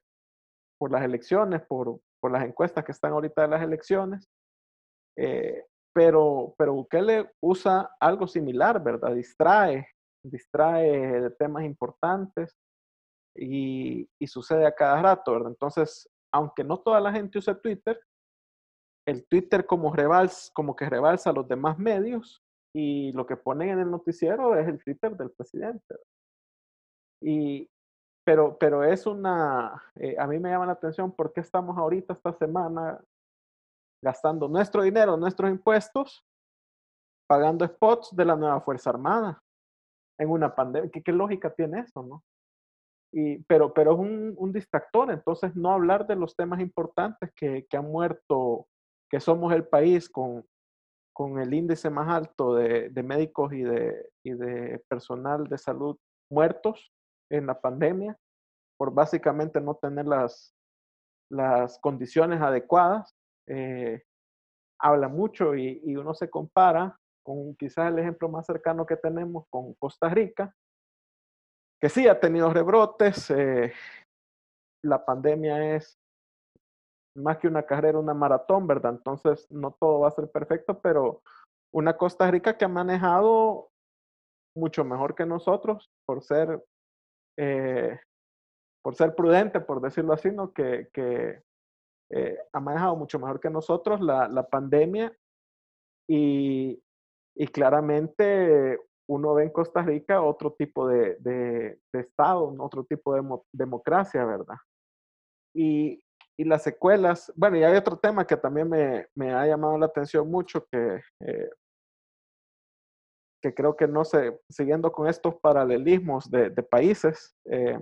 por las elecciones, por, por las encuestas que están ahorita de las elecciones. Eh, pero, pero Bukele usa algo similar, ¿verdad? Distrae, distrae de temas importantes y, sucede a cada rato, ¿verdad? Entonces, aunque no toda la gente use Twitter, el Twitter como, que rebalsa los demás medios y lo que ponen en el noticiero es el Twitter del presidente. Y, pero, pero es una, eh, a mí me llama la atención porque estamos ahorita esta semana gastando nuestro dinero, nuestros impuestos, pagando spots de la nueva Fuerza Armada en una pandemia. ¿Qué, lógica tiene eso, no? Y, pero, pero es un, un, distractor, entonces no hablar de los temas importantes que, que han muerto, que somos el país con, con el índice más alto de, de médicos y de, y de personal de salud muertos en la pandemia, por básicamente no tener las, las condiciones adecuadas eh, habla mucho y, uno se compara con quizás el ejemplo más cercano que tenemos con Costa Rica, que sí ha tenido rebrotes. Eh, la pandemia es más que una carrera, una maratón, ¿verdad? Entonces no todo va a ser perfecto, pero una Costa Rica que ha manejado mucho mejor que nosotros por ser, eh, por ser prudente, por decirlo así, ¿no? Que, que, eh, ha manejado mucho mejor que nosotros la, la pandemia y, y, claramente uno ve en Costa Rica otro tipo de, de, Estado, otro tipo de democracia, ¿verdad? Y, y, las secuelas, bueno, y hay otro tema que también me, me ha llamado la atención mucho, que, eh, que creo que no sé, siguiendo con estos paralelismos de, de países, eh,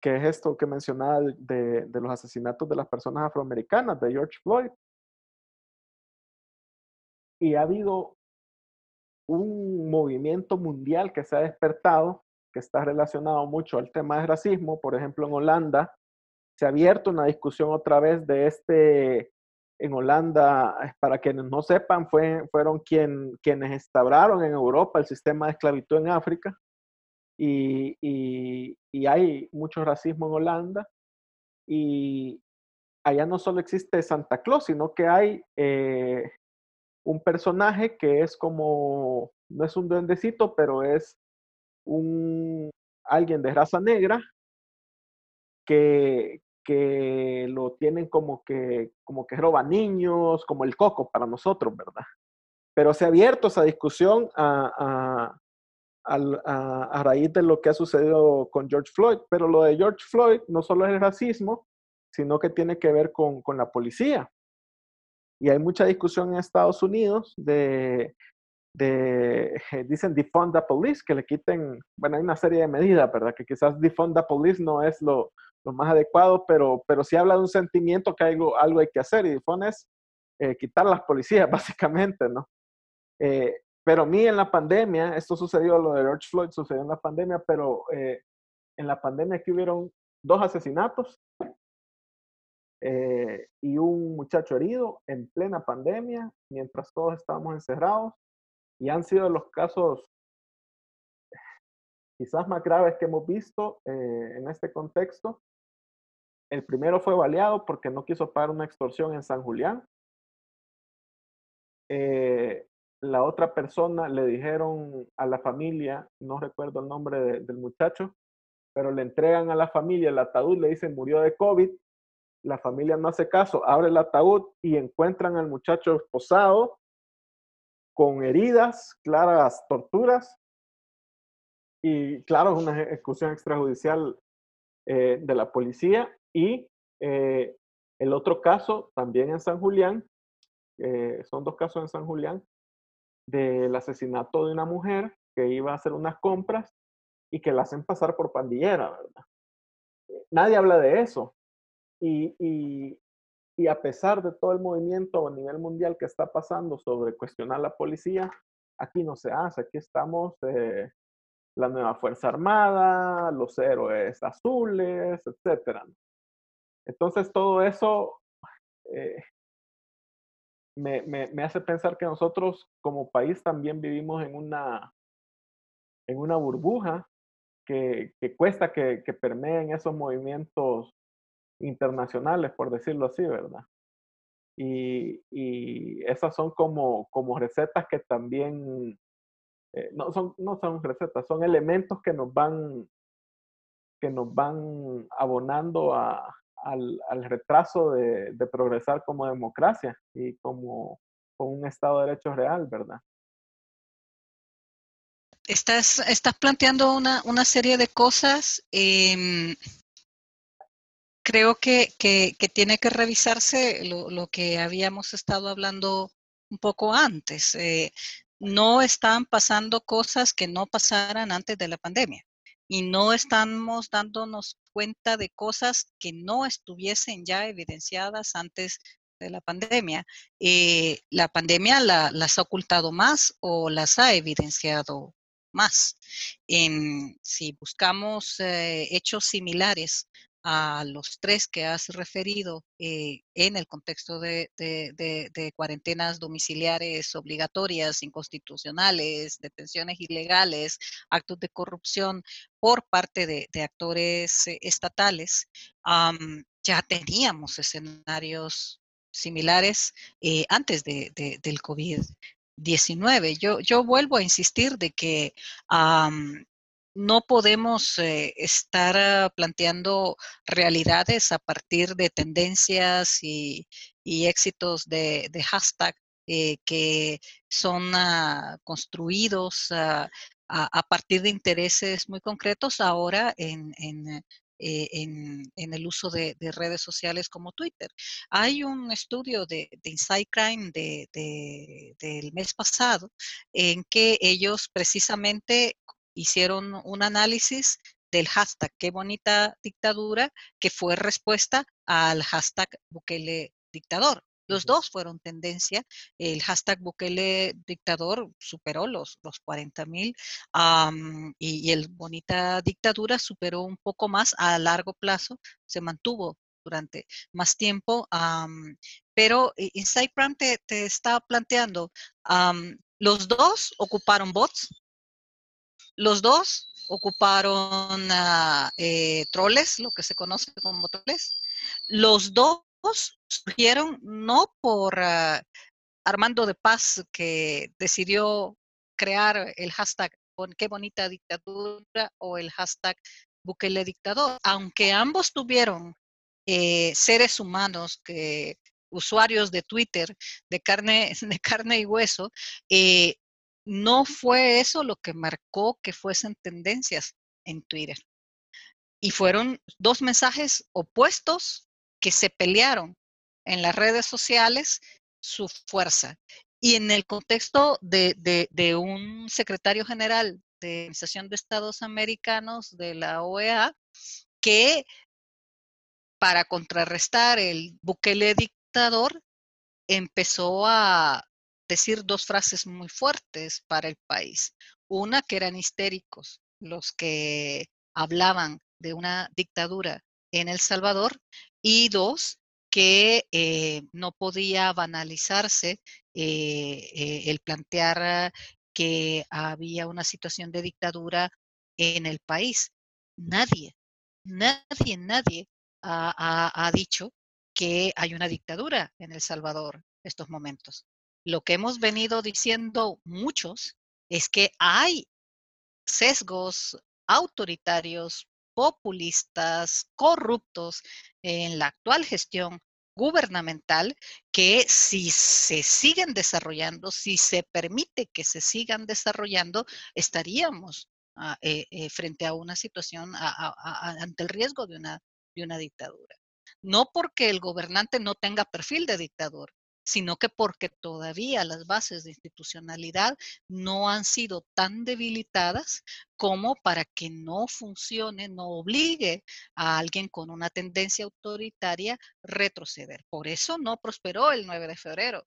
que es esto que mencionaba de, de, los asesinatos de las personas afroamericanas, de George Floyd. Y ha habido un movimiento mundial que se ha despertado, que está relacionado mucho al tema del racismo. Por ejemplo, en Holanda se ha abierto una discusión otra vez de este, en Holanda, para quienes no sepan, fue, fueron quien, quienes instauraron en Europa el sistema de esclavitud en África y, y, hay mucho racismo en Holanda y allá no solo existe Santa Claus, sino que hay eh, un personaje que es como, no es un duendecito, pero es un alguien de raza negra que, que lo tienen como que, como que roba niños, como el coco para nosotros, ¿verdad? Pero se ha abierto esa discusión a, a, raíz de lo que ha sucedido con George Floyd. Pero lo de George Floyd no solo es el racismo, sino que tiene que ver con, con la policía. Y hay mucha discusión en Estados Unidos de, de, dicen defund the police, que le quiten, bueno, hay una serie de medidas, ¿verdad? Que quizás defund the police no es lo, lo más adecuado, pero, pero sí habla de un sentimiento que algo, algo hay que hacer y defund es eh, quitar las policías, básicamente, ¿no? Eh, pero a mí en la pandemia, esto sucedió, lo de George Floyd sucedió en la pandemia, pero eh, en la pandemia aquí hubieron dos asesinatos eh, y un muchacho herido en plena pandemia, mientras todos estábamos encerrados. Y han sido los casos quizás más graves que hemos visto eh, en este contexto. El primero fue baleado porque no quiso pagar una extorsión en San Julián. Eh, la otra persona le dijeron a la familia, no recuerdo el nombre del muchacho, pero le entregan a la familia el ataúd, le dicen murió de COVID, la familia no hace caso, abre el ataúd y encuentran al muchacho esposado con heridas, claras torturas, y claro, una ejecución extrajudicial eh, de la policía. Y eh, el otro caso, también en San Julián, eh, son dos casos en San Julián, del asesinato de una mujer que iba a hacer unas compras y que la hacen pasar por pandillera, ¿verdad? Nadie habla de eso. Y, y, a pesar de todo el movimiento a nivel mundial que está pasando sobre cuestionar la policía, aquí no se hace. Aquí estamos eh, la nueva Fuerza Armada, los héroes azules, etc. Entonces todo eso eh, me, me, hace pensar que nosotros como país también vivimos en una, en una burbuja que, que cuesta que, que permeen esos movimientos internacionales, por decirlo así, ¿verdad? Y, y esas son como, como recetas que también, eh, no, son, no son recetas, son elementos que nos van, que nos van abonando a, al, al, retraso de, de, progresar como democracia y como, como un Estado de Derecho real, ¿verdad? Estás, estás planteando una, una serie de cosas. Eh, creo que, tiene que revisarse lo, que habíamos estado hablando un poco antes. Eh, no están pasando cosas que no pasaran antes de la pandemia y no estamos dándonos cuenta de cosas que no estuviesen ya evidenciadas antes de la pandemia. Eh, la pandemia la, las ha ocultado más o las ha evidenciado más. Si buscamos eh, hechos similares a los tres que has referido eh, en el contexto de, cuarentenas domiciliares obligatorias, inconstitucionales, detenciones ilegales, actos de corrupción por parte de, actores eh, estatales, ya teníamos escenarios similares eh, antes del COVID. 19. Yo, yo vuelvo a insistir de que no podemos eh, estar uh, planteando realidades a partir de tendencias y, y éxitos de, de hashtag eh, que son uh, construidos uh, a, partir de intereses muy concretos ahora en, en eh, en, el uso de, de, redes sociales como Twitter. Hay un estudio de, de Crime de, del mes pasado en que ellos precisamente hicieron un análisis del hashtag qué bonita dictadura, que fue respuesta al hashtag Bukele dictador. Los dos fueron tendencia. El hashtag Bukele dictador superó los, los 40 mil um, y, y, el bonita dictadura superó un poco más a largo plazo, se mantuvo durante más tiempo. Um, pero Inside Prime te, te, está planteando, um, los dos ocuparon bots, los dos ocuparon uh, troles, lo que se conoce como troles. Los dos surgieron no por uh, Armando de Paz, que decidió crear el hashtag qué bonita dictadura o el hashtag Bukele dictador, aunque ambos tuvieron eh, seres humanos que usuarios de Twitter de carne, de carne y hueso, eh, no fue eso lo que marcó que fuesen tendencias en Twitter. Y fueron dos mensajes opuestos que se pelearon en las redes sociales su fuerza. Y en el contexto de, un secretario general de Organización de Estados Americanos de la OEA, que para contrarrestar el Bukele dictador empezó a decir dos frases muy fuertes para el país. Una, que eran histéricos los que hablaban de una dictadura en El Salvador. Y dos, que eh, no podía banalizarse eh, eh, el plantear que había una situación de dictadura en el país. Nadie, nadie, nadie ha, ha, ha dicho que hay una dictadura en El Salvador estos momentos lo que hemos venido diciendo muchos es que hay sesgos autoritarios, populistas, corruptos en la actual gestión gubernamental que si se siguen desarrollando, si se permite que se sigan desarrollando, estaríamos uh, eh, eh, frente a una situación, ante el riesgo de una, de una dictadura. No porque el gobernante no tenga perfil de dictador, sino que porque todavía las bases de institucionalidad no han sido tan debilitadas como para que no funcione, no obligue a alguien con una tendencia autoritaria retroceder. Por eso no prosperó el 9 de febrero.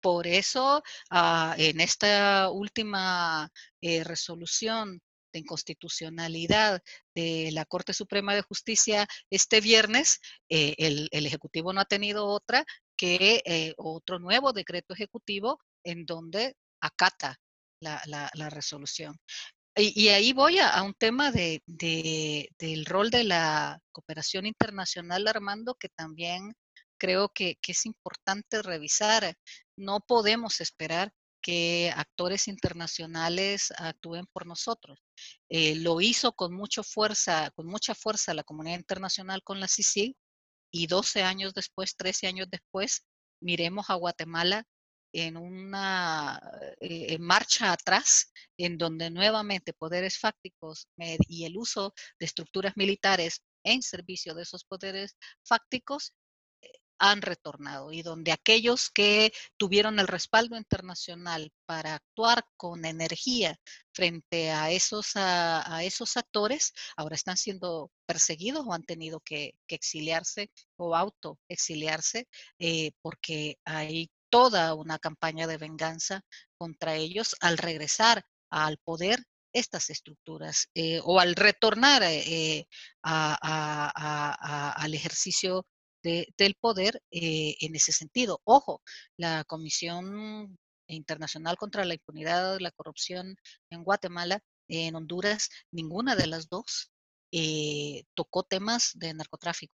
Por eso uh, en esta última eh, resolución de inconstitucionalidad de la Corte Suprema de Justicia este viernes, eh, el, Ejecutivo no ha tenido otra que eh, otro nuevo decreto ejecutivo en donde acata la, resolución. Y, ahí voy a, un tema de, del rol de la cooperación internacional, Armando, que también creo que, que es importante revisar. No podemos esperar que actores internacionales actúen por nosotros. Eh, lo hizo con mucha fuerza, con mucha fuerza la comunidad internacional con la CICIG y 12 años después, 13 años después, miremos a Guatemala en una eh, marcha atrás, en donde nuevamente poderes fácticos y el uso de estructuras militares en servicio de esos poderes fácticos han retornado y donde aquellos que tuvieron el respaldo internacional para actuar con energía frente a esos, a, esos actores, ahora están siendo perseguidos o han tenido que, exiliarse o autoexiliarse eh, porque hay toda una campaña de venganza contra ellos al regresar al poder estas estructuras eh, o al retornar eh, al ejercicio del poder eh, en ese sentido. Ojo, la Comisión Internacional contra la Impunidad y la Corrupción en Guatemala, en Honduras, ninguna de las dos eh, tocó temas de narcotráfico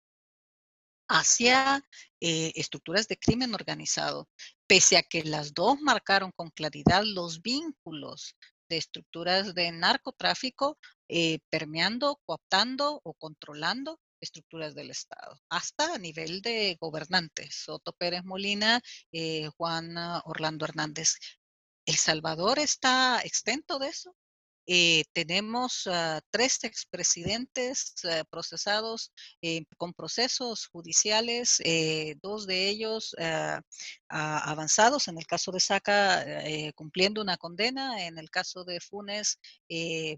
hacia eh, estructuras de crimen organizado, pese a que las dos marcaron con claridad los vínculos de estructuras de narcotráfico permeando, cooptando o controlando estructuras del Estado, hasta a nivel de gobernantes, Soto Pérez Molina, eh, Juan Orlando Hernández. ¿El Salvador está extento de eso? Eh, tenemos tres expresidentes uh, procesados eh, con procesos judiciales, dos de ellos avanzados, en el caso de Saca cumpliendo una condena, en el caso de Funes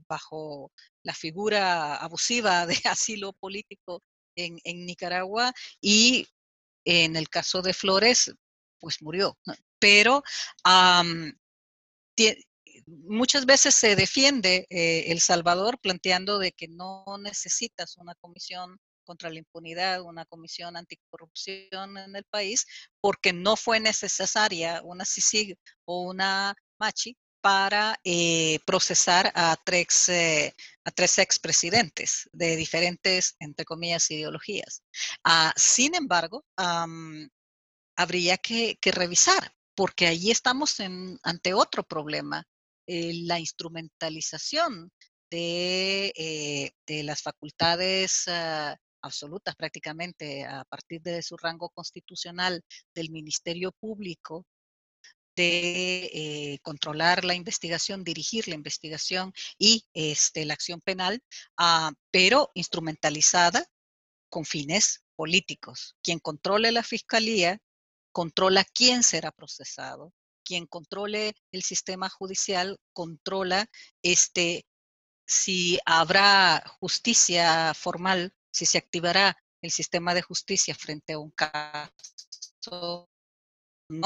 bajo la figura abusiva de asilo político en, Nicaragua y en el caso de Flores, pues murió. Pero muchas veces se defiende eh, El Salvador planteando de que no necesitas una comisión contra la impunidad, una comisión anticorrupción en el país, porque no fue necesaria una CICIG o una MACHI para eh, procesar a tres, eh, a tres expresidentes de diferentes, entre comillas, ideologías. Ah, sin embargo, habría que, revisar, porque allí estamos ante otro problema, eh, la instrumentalización de, las facultades ah, absolutas prácticamente a partir de su rango constitucional del Ministerio Público de eh, controlar la investigación, dirigir la investigación y este, la acción penal, ah, pero instrumentalizada con fines políticos. Quien controle la fiscalía controla quién será procesado. Quien controle el sistema judicial controla este, si habrá justicia formal, si se activará el sistema de justicia frente a un caso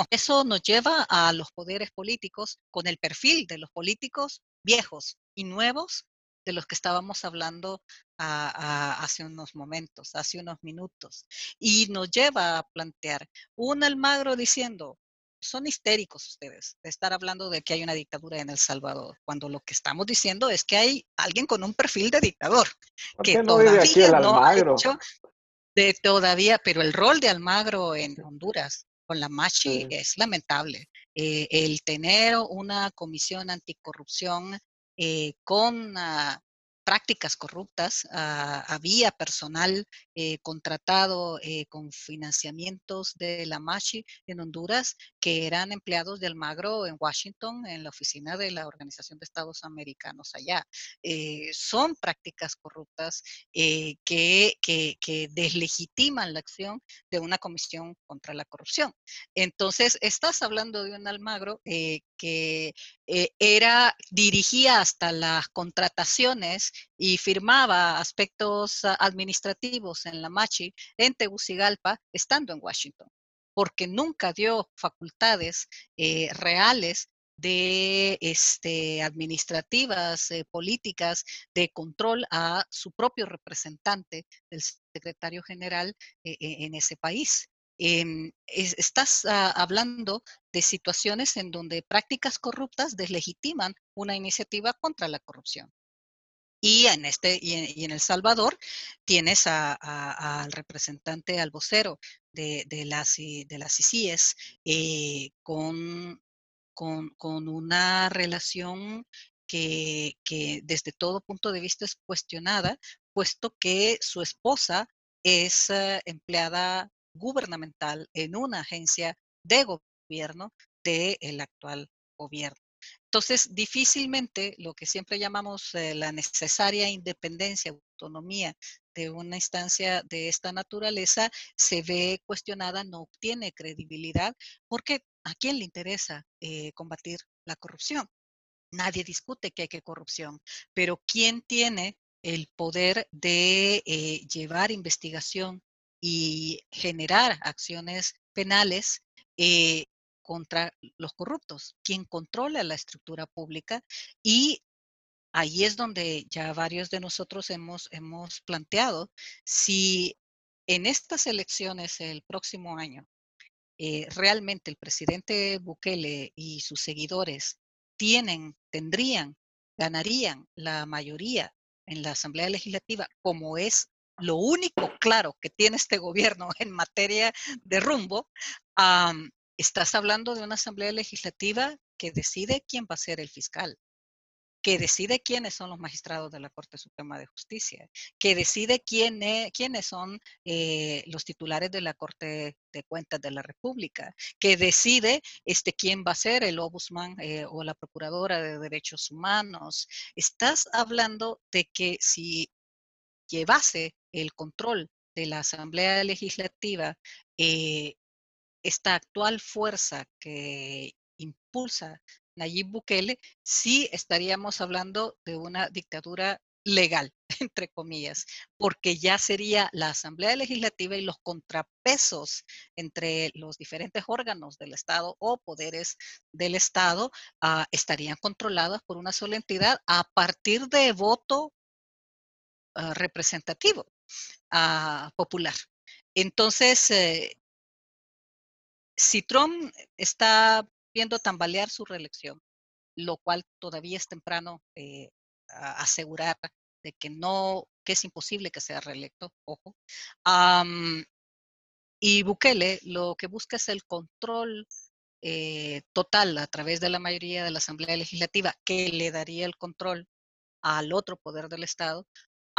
eso nos lleva a los poderes políticos con el perfil de los políticos viejos y nuevos de los que estábamos hablando hace unos momentos, hace unos minutos. Y nos lleva a plantear un Almagro diciendo, son histéricos ustedes de estar hablando de que hay una dictadura en El Salvador, cuando lo que estamos diciendo es que hay alguien con un perfil de dictador. que no todavía no ha hecho de todavía, pero el rol de Almagro en Honduras con la Machi es lamentable. Eh, el tener una comisión anticorrupción eh, con ah, prácticas corruptas, ah, había personal eh, contratado eh, con financiamientos de la MACHI en Honduras que eran empleados de Almagro en Washington, en la oficina de la Organización de Estados Americanos allá. Eh, son prácticas corruptas que, deslegitiman la acción de una comisión contra la corrupción. Entonces, estás hablando de un Almagro que era, dirigía hasta las contrataciones y firmaba aspectos administrativos en la Machi, en Tegucigalpa, estando en Washington, porque nunca dio facultades eh, reales de este, administrativas, eh, políticas, de control a su propio representante, el secretario general eh, eh, en ese país. Em, estás ah, hablando de situaciones en donde prácticas corruptas deslegitiman una iniciativa contra la corrupción. Y en, este, y en, El Salvador tienes al representante, al vocero de, las, de las ICIES eh, con, con, una relación que, desde todo punto de vista es cuestionada, puesto que su esposa es eh, empleada gubernamental en una agencia de gobierno del actual gobierno. Entonces, difícilmente lo que siempre llamamos eh, la necesaria independencia, autonomía de una instancia de esta naturaleza se ve cuestionada, no obtiene credibilidad, porque ¿a quién le interesa eh, combatir la corrupción? Nadie discute que hay que corrupción, pero ¿quién tiene el poder de eh, llevar investigación y generar acciones penales contra los corruptos, quien controla la estructura pública y ahí es donde ya varios de nosotros hemos, hemos planteado si en estas elecciones el próximo año eh, realmente el presidente Bukele y sus seguidores tienen, tendrían, ganarían la mayoría en la Asamblea Legislativa, como es lo único claro que tiene este gobierno en materia de rumbo, Estás hablando de una asamblea legislativa que decide quién va a ser el fiscal, que decide quiénes son los magistrados de la Corte Suprema de Justicia, que decide quiénes son eh, los titulares de la Corte de Cuentas de la República, que decide este, quién va a ser el ombudsman eh, o la Procuradora de Derechos Humanos. Estás hablando de que si llevase el control de la Asamblea Legislativa eh, esta actual fuerza que impulsa Nayib Bukele, sí estaríamos hablando de una dictadura legal, entre comillas, porque ya sería la Asamblea Legislativa y los contrapesos entre los diferentes órganos del Estado o poderes del Estado ah, estarían controlados por una sola entidad a partir de voto ah, representativo popular. Entonces, eh, si Trump está viendo tambalear su reelección, lo cual todavía es temprano eh, asegurar de que no, que es imposible que sea reelecto, ojo. y Bukele lo que busca es el control eh, total a través de la mayoría de la Asamblea Legislativa, que le daría el control al otro poder del Estado,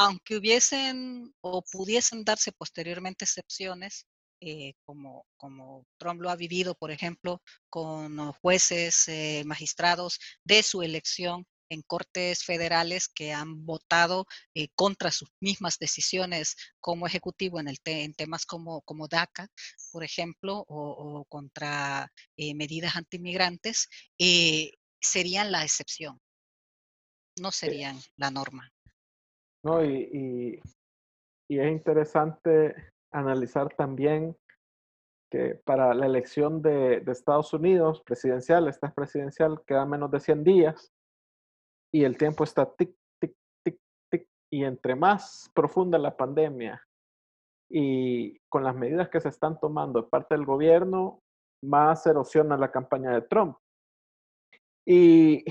aunque hubiesen o pudiesen darse posteriormente excepciones, eh, como, como Trump lo ha vivido, por ejemplo, con jueces, eh, magistrados de su elección en cortes federales que han votado eh, contra sus mismas decisiones como ejecutivo en, el en temas como, como DACA, por ejemplo, o, contra medidas antimigrantes, serían la excepción, no serían la norma. No, y, y es interesante analizar también que para la elección de, Estados Unidos presidencial, esta es presidencial, queda menos de 100 días y el tiempo está tic, tic, tic, tic. Y entre más profunda la pandemia y con las medidas que se están tomando de parte del gobierno, más erosiona la campaña de Trump. Y,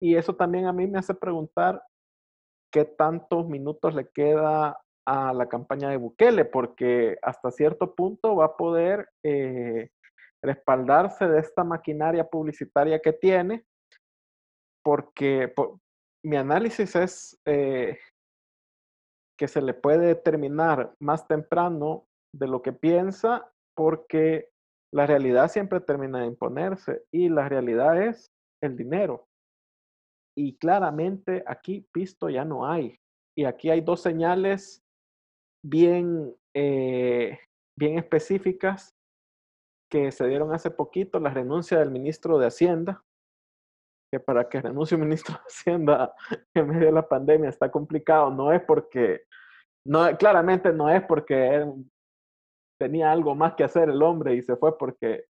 y eso también a mí me hace preguntar qué tantos minutos le queda a la campaña de Bukele, porque hasta cierto punto va a poder eh, respaldarse de esta maquinaria publicitaria que tiene, porque mi análisis es eh, que se le puede determinar más temprano de lo que piensa, porque la realidad siempre termina de imponerse y la realidad es el dinero. Y claramente aquí pisto ya no hay. Y aquí hay dos señales bien, eh, bien específicas que se dieron hace poquito, la renuncia del ministro de Hacienda, que para que renuncie un ministro de Hacienda en medio de la pandemia está complicado, no es porque, no, claramente no es porque tenía algo más que hacer el hombre y se fue porque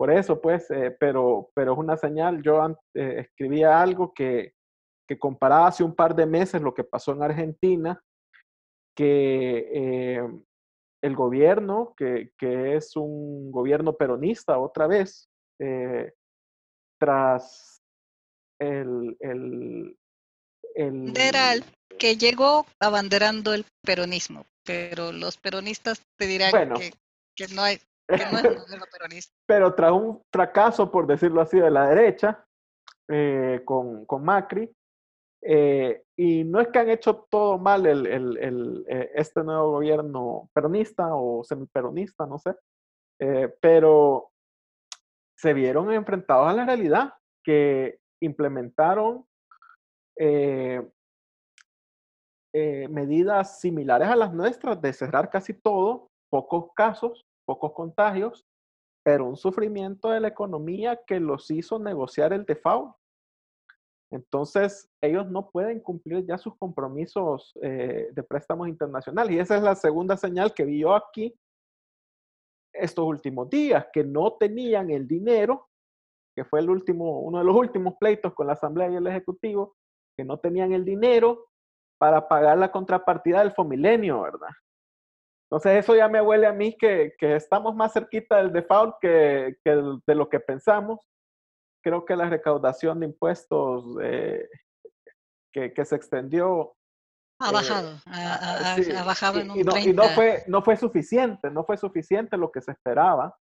por eso, pues, eh, pero, pero es una señal. Yo eh, escribía algo que, que comparaba hace un par de meses lo que pasó en Argentina, que eh, el gobierno, que, que, es un gobierno peronista otra vez, tras el, el, el... que llegó abanderando el peronismo, pero los peronistas te dirán que, que, no hay, Pero tras un fracaso, por decirlo así, de la derecha, eh, con, con, Macri, eh, y no es que han hecho todo mal el, el, el, eh, este nuevo gobierno peronista o semiperonista, no sé, pero se vieron enfrentados a la realidad que implementaron medidas similares a las nuestras de cerrar casi todo, pocos casos, pocos contagios, pero un sufrimiento de la economía que los hizo negociar el default. Entonces, ellos no pueden cumplir ya sus compromisos eh, de préstamos internacionales. Y esa es la segunda señal que vi yo aquí estos últimos días, que no tenían el dinero, que fue el último, uno de los últimos pleitos con la Asamblea y el Ejecutivo, que no tenían el dinero para pagar la contrapartida del Fomilenio, ¿verdad? Entonces eso ya me huele a mí que, que estamos más cerquita del default que, que, de lo que pensamos. Creo que la recaudación de impuestos eh, que, que, se extendió... Ha eh, bajado, ha, bajado en un y no, y no, fue, no fue suficiente, no fue suficiente lo que se esperaba.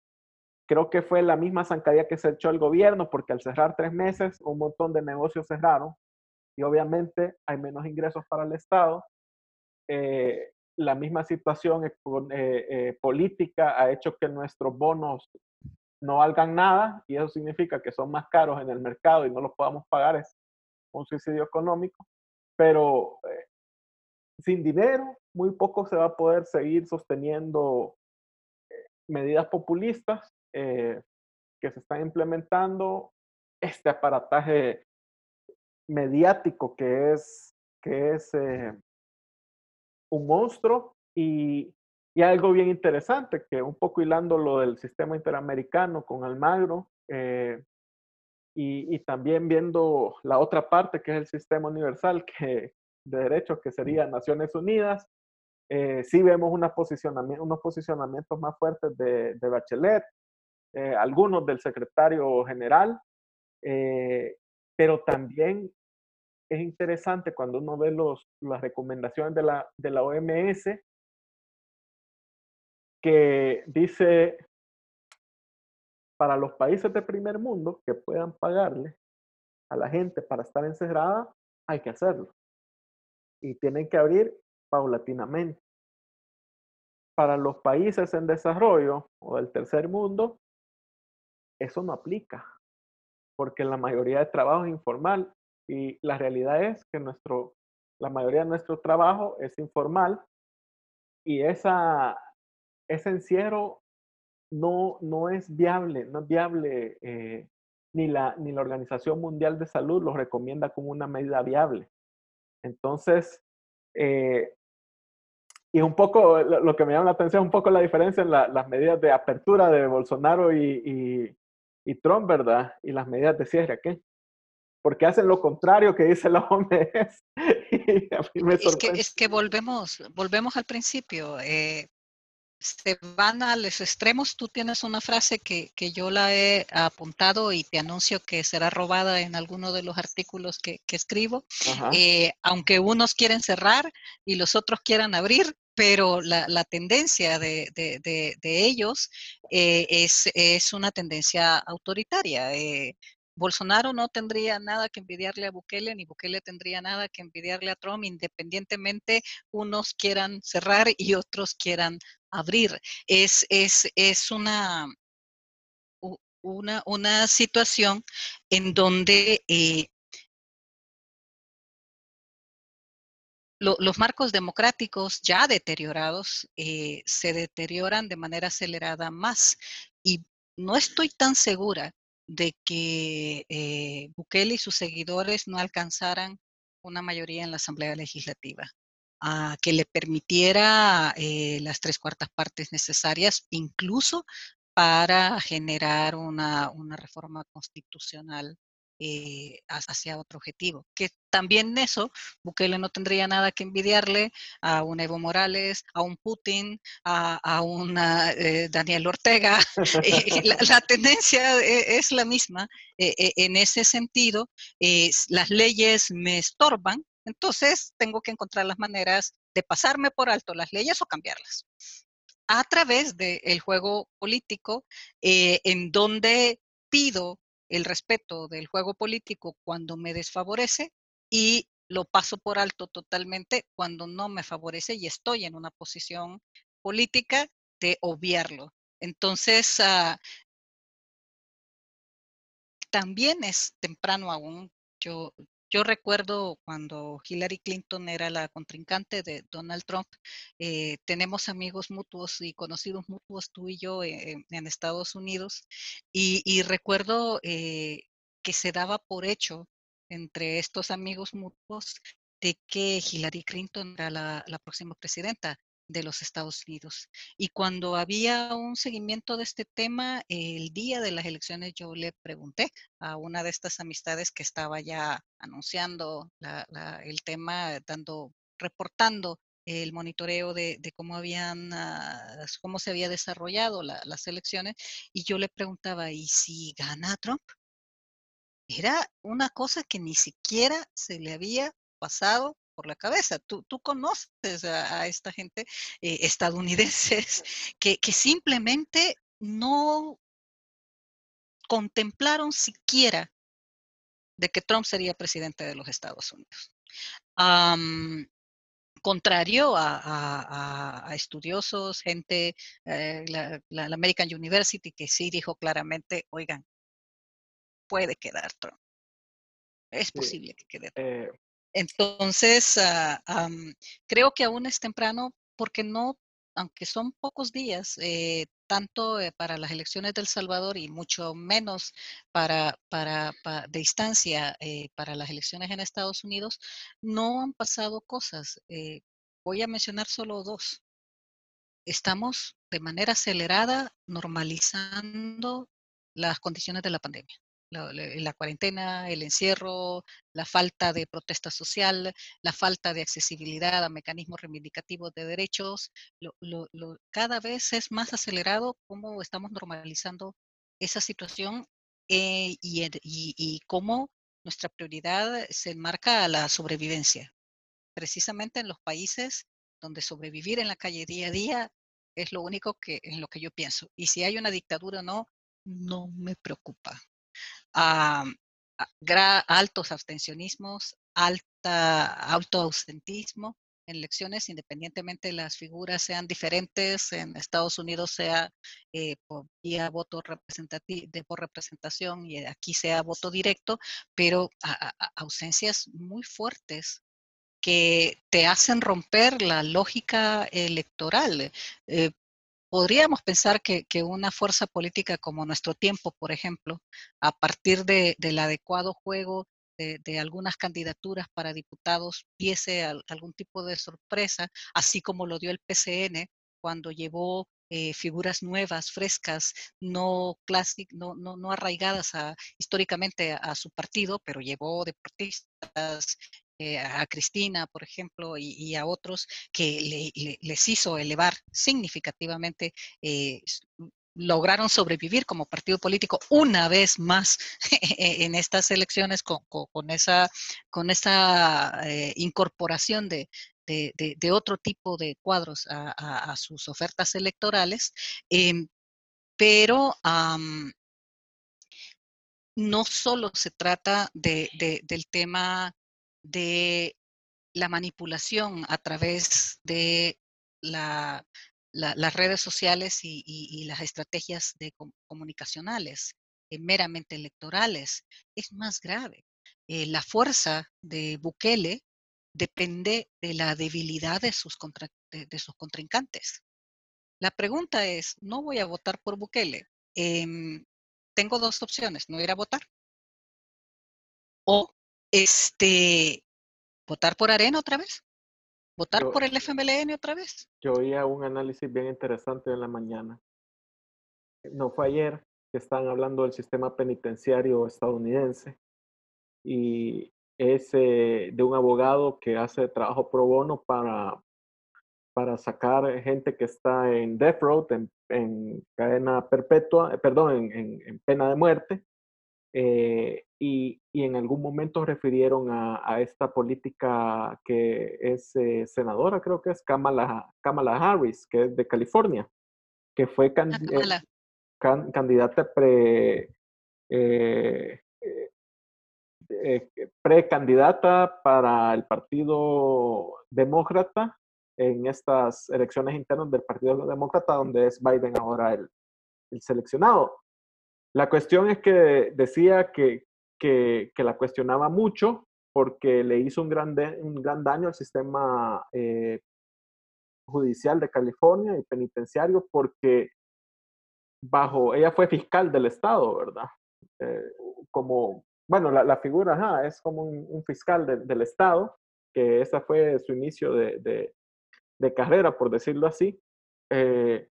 Creo que fue la misma zancadilla que se echó el gobierno, porque al cerrar tres meses, un montón de negocios cerraron y obviamente hay menos ingresos para el Estado. Eh, la misma situación eh, eh, política ha hecho que nuestros bonos no valgan nada y eso significa que son más caros en el mercado y no los podamos pagar. Es un suicidio económico. Pero eh, sin dinero, muy poco se va a poder seguir sosteniendo medidas populistas que se están implementando. Este aparataje mediático que es, que es un monstruo y, y, algo bien interesante, que un poco hilando lo del sistema interamericano con Almagro eh, y, y, también viendo la otra parte que es el sistema universal que, de derechos que sería Naciones Unidas, eh, sí vemos una posicionamiento, unos posicionamientos más fuertes de, de Bachelet, eh, algunos del secretario general, eh, pero también es interesante cuando uno ve los, las recomendaciones de la, de la OMS que dice para los países de primer mundo que puedan pagarle a la gente para estar encerrada, hay que hacerlo. Y tienen que abrir paulatinamente. Para los países en desarrollo o del tercer mundo, eso no aplica, porque la mayoría de trabajo es informal y la realidad es que nuestro, la mayoría de nuestro trabajo es informal y esa, ese encierro no, no es viable, no es viable, eh, ni, la, ni la Organización Mundial de Salud lo recomienda como una medida viable. Entonces, eh, y un poco, lo, que me llama la atención es un poco la diferencia en las medidas de apertura de Bolsonaro y, y, y Trump, ¿verdad? Y las medidas de cierre aquí porque hacen lo contrario que dice la OMS. es, que, es que volvemos, volvemos al principio. Eh, se van a los extremos. Tú tienes una frase que, que, yo la he apuntado y te anuncio que será robada en alguno de los artículos que, que escribo. Eh, aunque unos quieren cerrar y los otros quieran abrir, pero la, la tendencia de, de, de, ellos eh, es, es, una tendencia autoritaria. Eh, Bolsonaro no tendría nada que envidiarle a Bukele, ni Bukele tendría nada que envidiarle a Trump, independientemente unos quieran cerrar y otros quieran abrir. Es, es, es una, una, una, situación en donde eh, los marcos democráticos ya deteriorados eh, se deterioran de manera acelerada más. Y no estoy tan segura de que eh, Bukele y sus seguidores no alcanzaran una mayoría en la Asamblea Legislativa, a que le permitiera eh, las tres cuartas partes necesarias, incluso para generar una, reforma constitucional eh, hacia otro objetivo. Que también eso, Bukele no tendría nada que envidiarle a un Evo Morales, a un Putin, a, un eh, Daniel Ortega. Eh, la, la, tendencia es la misma. en ese sentido, las leyes me estorban, entonces tengo que encontrar las maneras de pasarme por alto las leyes o cambiarlas a través del juego político, en donde pido el respeto del juego político cuando me desfavorece y lo paso por alto totalmente cuando no me favorece y estoy en una posición política de obviarlo. Entonces, uh, también es temprano aún. Yo, yo recuerdo cuando Hillary Clinton era la contrincante de Donald Trump, eh, tenemos amigos mutuos y conocidos mutuos, tú y yo, eh, en Estados Unidos, y, y recuerdo eh, que se daba por hecho entre estos amigos mutuos de que Hillary Clinton era la, próxima presidenta de los Estados Unidos. Y cuando había un seguimiento de este tema, el día de las elecciones yo le pregunté a una de estas amistades que estaba ya anunciando el tema, dando, reportando el monitoreo de, cómo habían, uh, cómo se había desarrollado la, las elecciones, y yo le preguntaba, ¿y si gana Trump? Era una cosa que ni siquiera se le había pasado por la cabeza. Tú, tú conoces a, a esta gente eh, estadounidenses que, que simplemente no contemplaron siquiera de que Trump sería presidente de los Estados Unidos. Um, contrario a, a, a, estudiosos, gente, eh, la, la, la, American University, que sí dijo claramente, oigan, puede quedar Trump. Es posible sí, que quede Trump. Eh, entonces, uh, um, creo que aún es temprano porque no, aunque son pocos días, eh, tanto eh, para las elecciones del Salvador y mucho menos para, para, para de distancia eh, para las elecciones en Estados Unidos, no han pasado cosas. Eh, voy a mencionar solo dos. Estamos de manera acelerada normalizando las condiciones de la pandemia la, la, cuarentena, el encierro, la falta de protesta social, la falta de accesibilidad a mecanismos reivindicativos de derechos, lo, lo, lo, cada vez es más acelerado cómo estamos normalizando esa situación eh, y, y, y cómo nuestra prioridad se enmarca a la sobrevivencia. Precisamente en los países donde sobrevivir en la calle día a día es lo único que en lo que yo pienso. Y si hay una dictadura o no, no me preocupa a, altos abstencionismos, alta, alto ausentismo en elecciones, independientemente de las figuras sean diferentes, en Estados Unidos sea eh, por voto representativo, de por representación y aquí sea voto directo, pero ausencias muy fuertes que te hacen romper la lógica electoral. Eh, podríamos pensar que, una fuerza política como nuestro tiempo, por ejemplo, a partir de, del adecuado juego de, algunas candidaturas para diputados, diese algún tipo de sorpresa, así como lo dio el PCN cuando llevó eh, figuras nuevas, frescas, no, clásic, no, no, no arraigadas históricamente a, a, su partido, pero llevó deportistas, eh, a Cristina, por ejemplo, y, a otros que le, le, les hizo elevar significativamente eh, lograron sobrevivir como partido político una vez más en estas elecciones con, esa, con esa eh, incorporación de, otro tipo de cuadros a, sus ofertas electorales. Eh, pero no solo se trata de, del tema de la manipulación a través de la, la, las redes sociales y, las estrategias comunicacionales eh, meramente electorales es más grave. Eh, la fuerza de Bukele depende de la debilidad de sus, contra, de, sus contrincantes. La pregunta es, no voy a votar por Bukele. Eh, tengo dos opciones, no ir a votar o este, votar por Arena otra vez, votar yo, por el FMLN otra vez. Yo oía un análisis bien interesante en la mañana. no fue ayer, que están hablando del sistema penitenciario estadounidense y es de un abogado que hace trabajo pro bono para, para sacar gente que está en death row, en, cadena perpetua, eh, perdón, en, pena de muerte. Eh, y, y, en algún momento refirieron a, a esta política que es eh, senadora, creo que es Kamala, Kamala Harris, que es de California, que fue ah, candidata pre, eh, precandidata para el Partido Demócrata en estas elecciones internas del Partido Demócrata, donde es Biden ahora el, seleccionado. La cuestión es que decía que, que, la cuestionaba mucho porque le hizo un gran, un gran daño al sistema eh, judicial de California y penitenciario porque bajo, ella fue fiscal del estado, ¿verdad? Eh, como bueno, la, figura es como un, fiscal del Estado, que ese fue su inicio de, carrera, por decirlo así, eh,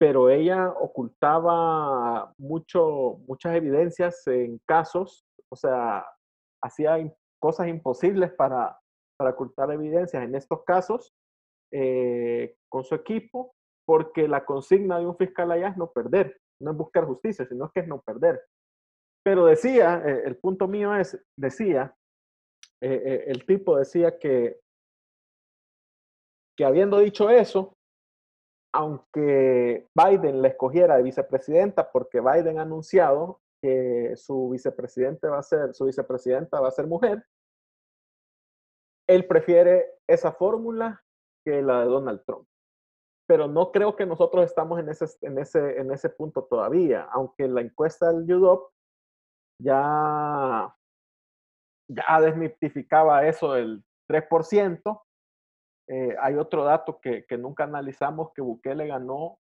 pero ella ocultaba mucho, muchas evidencias en casos, o sea, hacía cosas imposibles para, para ocultar evidencias en estos casos eh, con su equipo, porque la consigna de un fiscal allá es no perder, no es buscar justicia, sino que es no perder. Pero decía, eh, el punto mío es, decía, eh, eh, el tipo decía que, que habiendo dicho eso, aunque Biden le escogiera de vicepresidenta, porque Biden ha anunciado que su vicepresidente va a ser, su vicepresidenta va a ser mujer, él prefiere esa fórmula que la de Donald Trump. Pero no creo que nosotros estamos en ese, en ese, en ese punto todavía, aunque la encuesta del UDOP ya, ya desmitificaba eso del 3%. Eh, hay otro dato que, que, nunca analizamos, que Bukele ganó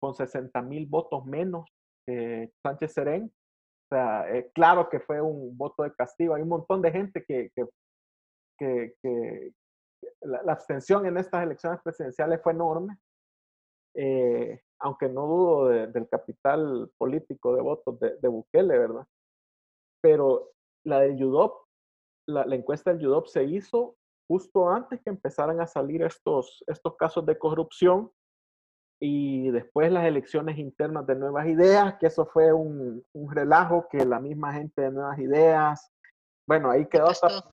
con 60 mil votos menos que Sánchez Serén. O sea, eh, claro que fue un voto de castigo. Hay un montón de gente que, que, que la, abstención en estas elecciones presidenciales fue enorme. Eh, aunque no dudo del capital político de votos de, de Bukele, ¿verdad? pero la del UDOP, la, encuesta del UDOP se hizo justo antes que empezaran a salir estos, estos casos de corrupción y después las elecciones internas de Nuevas Ideas, que eso fue un, un relajo que la misma gente de Nuevas Ideas, bueno, ahí quedó hasta,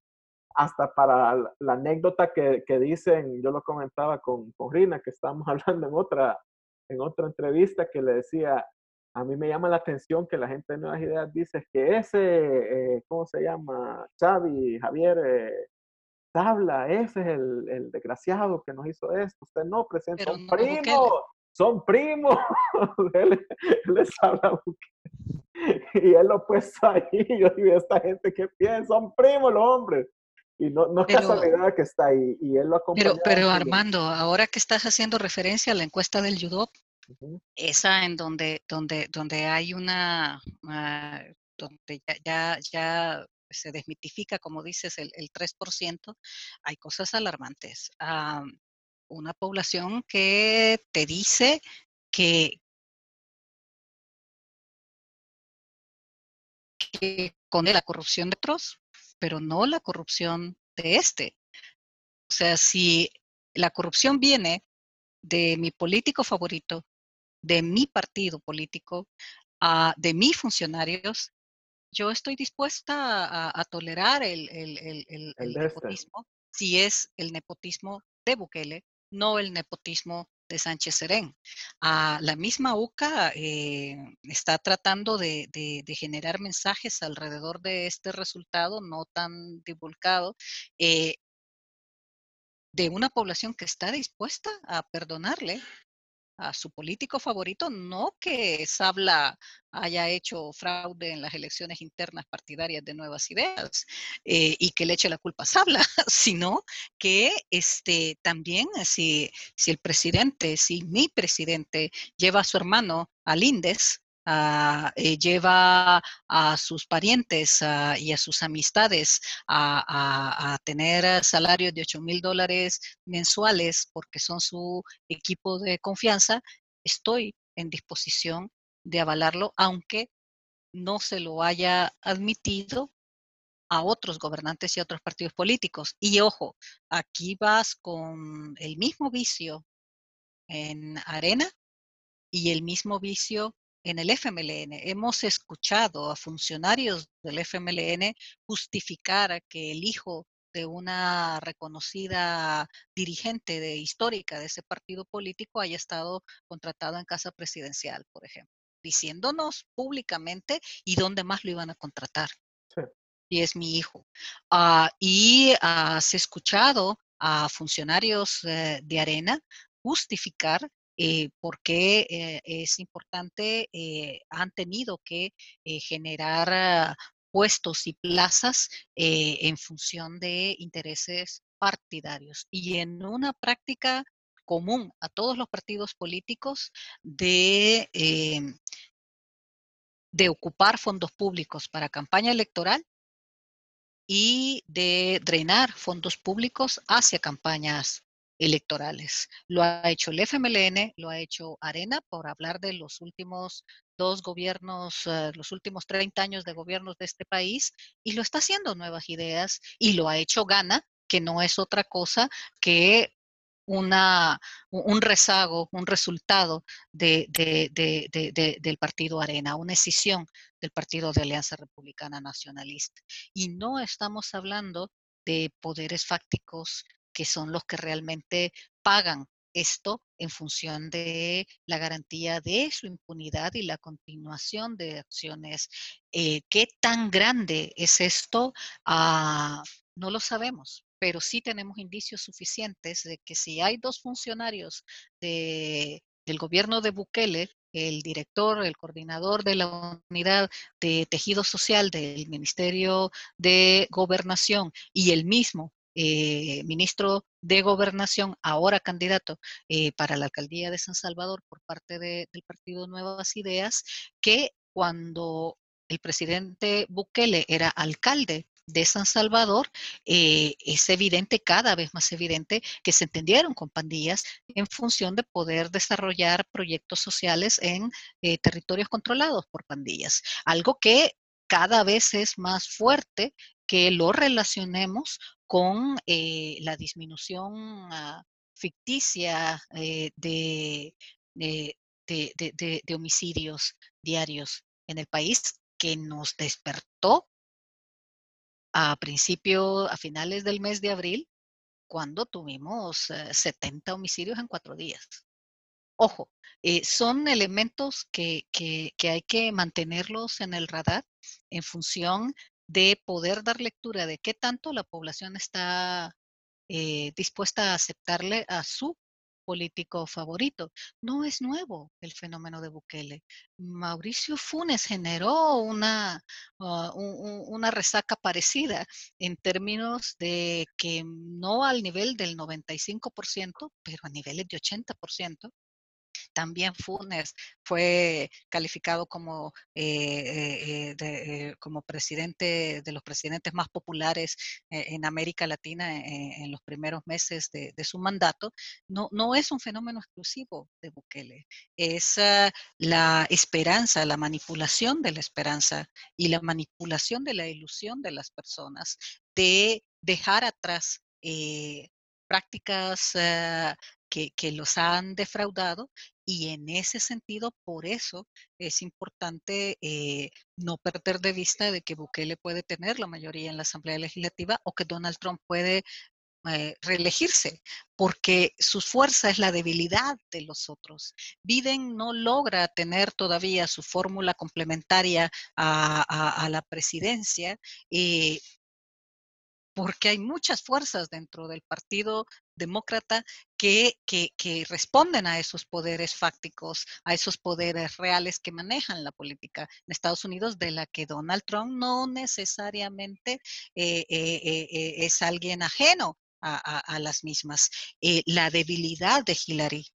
hasta para la, anécdota que, que, dicen, yo lo comentaba con, con Rina, que estábamos hablando en otra, en otra entrevista, que le decía, a mí me llama la atención que la gente de Nuevas Ideas dice que ese, eh, ¿cómo se llama? Xavi, Javier eh, Tabla, ese es el, desgraciado que nos hizo esto. Usted no, presenta son primos, son primos. él, les habla y él lo puesto ahí. Yo digo, esta gente que piensa, son primos los hombres. Y no, no es casualidad que está ahí. Y él lo acompaña. Pero, pero Armando, ahora que estás haciendo referencia a la encuesta del Judop, esa en donde, donde, donde hay una, ah, donde ya, ya, se desmitifica, como dices, el, el 3%, hay cosas alarmantes. Ah, una población que te dice que, con la corrupción de otros, pero no la corrupción de este. O sea, si la corrupción viene de mi político favorito, de mi partido político, uh, de mis funcionarios, yo estoy dispuesta a, tolerar el, el, el, el nepotismo si es el nepotismo de Bukele, no el nepotismo de Sánchez Serén. Uh, la misma UCA eh, está tratando de, de, de, generar mensajes alrededor de este resultado no tan divulgado. Eh, de una población que está dispuesta a perdonarle a su político favorito, no que Sabla haya hecho fraude en las elecciones internas partidarias de Nuevas Ideas eh, y que le eche la culpa a Sabla, sino que este, también si, si el presidente, si mi presidente lleva a su hermano al Indes, Ah, eh, lleva a sus parientes ah, y a sus amistades a, tener salarios de 8 mil dólares mensuales porque son su equipo de confianza, estoy en disposición de avalarlo, aunque no se lo haya admitido a otros gobernantes y a otros partidos políticos. Y ojo, aquí vas con el mismo vicio en Arena y el mismo vicio en el FMLN. Hemos escuchado a funcionarios del FMLN justificar que el hijo de una reconocida dirigente de, histórica de ese partido político haya estado contratado en casa presidencial, por ejemplo, diciéndonos públicamente y dónde más lo iban a contratar. Y es mi hijo. Ah, y has escuchado a funcionarios eh, de Arena justificar eh, por qué eh, es importante, han tenido que generar ah, puestos y plazas en función de intereses partidarios y en una práctica común a todos los partidos políticos de, em, de ocupar fondos públicos para campaña electoral y de drenar fondos públicos hacia campañas electorales. Lo ha hecho el FMLN, lo ha hecho Arena, por hablar de los últimos dos gobiernos, eh, los últimos 30 años de gobiernos de este país, y lo está haciendo Nuevas Ideas, y lo ha hecho Gana, que no es otra cosa que una, un rezago, un resultado de, del partido Arena, una escisión del partido de Alianza Republicana Nacionalista. Y no estamos hablando de poderes fácticos que son los que realmente pagan esto en función de la garantía de su impunidad y la continuación de acciones. Eh, ¿Qué tan grande es esto? Ah, no lo sabemos pero sí tenemos indicios suficientes de que si hay dos funcionarios del gobierno de Bukele, el director, el coordinador de la unidad de tejido social del Ministerio de Gobernación y el mismo eh, ministro de Gobernación, ahora candidato eh, para la alcaldía de San Salvador por parte del Partido Nuevas Ideas, que cuando el presidente Bukele era alcalde de San Salvador, eh, es evidente, cada vez más evidente, que se entendieron con pandillas en función de poder desarrollar proyectos sociales en eh, territorios controlados por pandillas. Algo que cada vez es más fuerte que lo relacionemos con eh, la disminución ah, ficticia de, de homicidios diarios en el país que nos despertó a principio, a finales del mes de abril, cuando tuvimos 70 eh, homicidios en cuatro días. Ojo, eh, son elementos que, que, que hay que mantenerlos en el radar en función de poder dar lectura de qué tanto la población está eh, dispuesta a aceptarle a su político favorito. No es nuevo el fenómeno de Bukele. Mauricio Funes generó una, ah, una resaca parecida en términos de que no al nivel del 95%, pero a niveles de 80%, también Funes fue calificado como, eh, eh, eh, como presidente de los presidentes más populares en América Latina en los primeros meses de, su mandato. No, no es un fenómeno exclusivo de Bukele, es ah, la esperanza, la manipulación de la esperanza y la manipulación de la ilusión de las personas de dejar atrás prácticas ah, que, los han defraudado y en ese sentido, por eso es importante eh, no perder de vista de que Bukele puede tener la mayoría en la Asamblea Legislativa o que Donald Trump puede eh, reelegirse, porque su fuerza es la debilidad de los otros. Biden no logra tener todavía su fórmula complementaria a, a, la presidencia. Eh, porque hay muchas fuerzas dentro del Partido Demócrata que, que, responden a esos poderes fácticos, a esos poderes reales que manejan la política en Estados Unidos, de la que Donald Trump no necesariamente eh, eh, eh, es alguien ajeno a, a las mismas. la debilidad de Hillary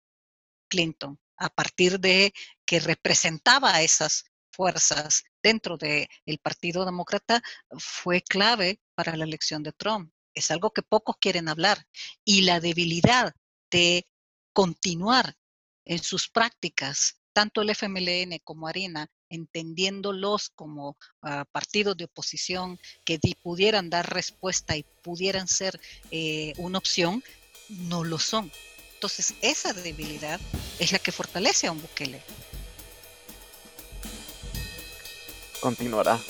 Clinton a partir de que representaba a esas fuerzas dentro del Partido Demócrata fue clave para la elección de Trump. Es algo que pocos quieren hablar. Y la debilidad de continuar en sus prácticas tanto el FMLN como Arena, entendiéndolos como ah, partidos de oposición que pudieran dar respuesta y pudieran ser eh, una opción, no lo son. Entonces, esa debilidad es la que fortalece a un Bukele. Continuará.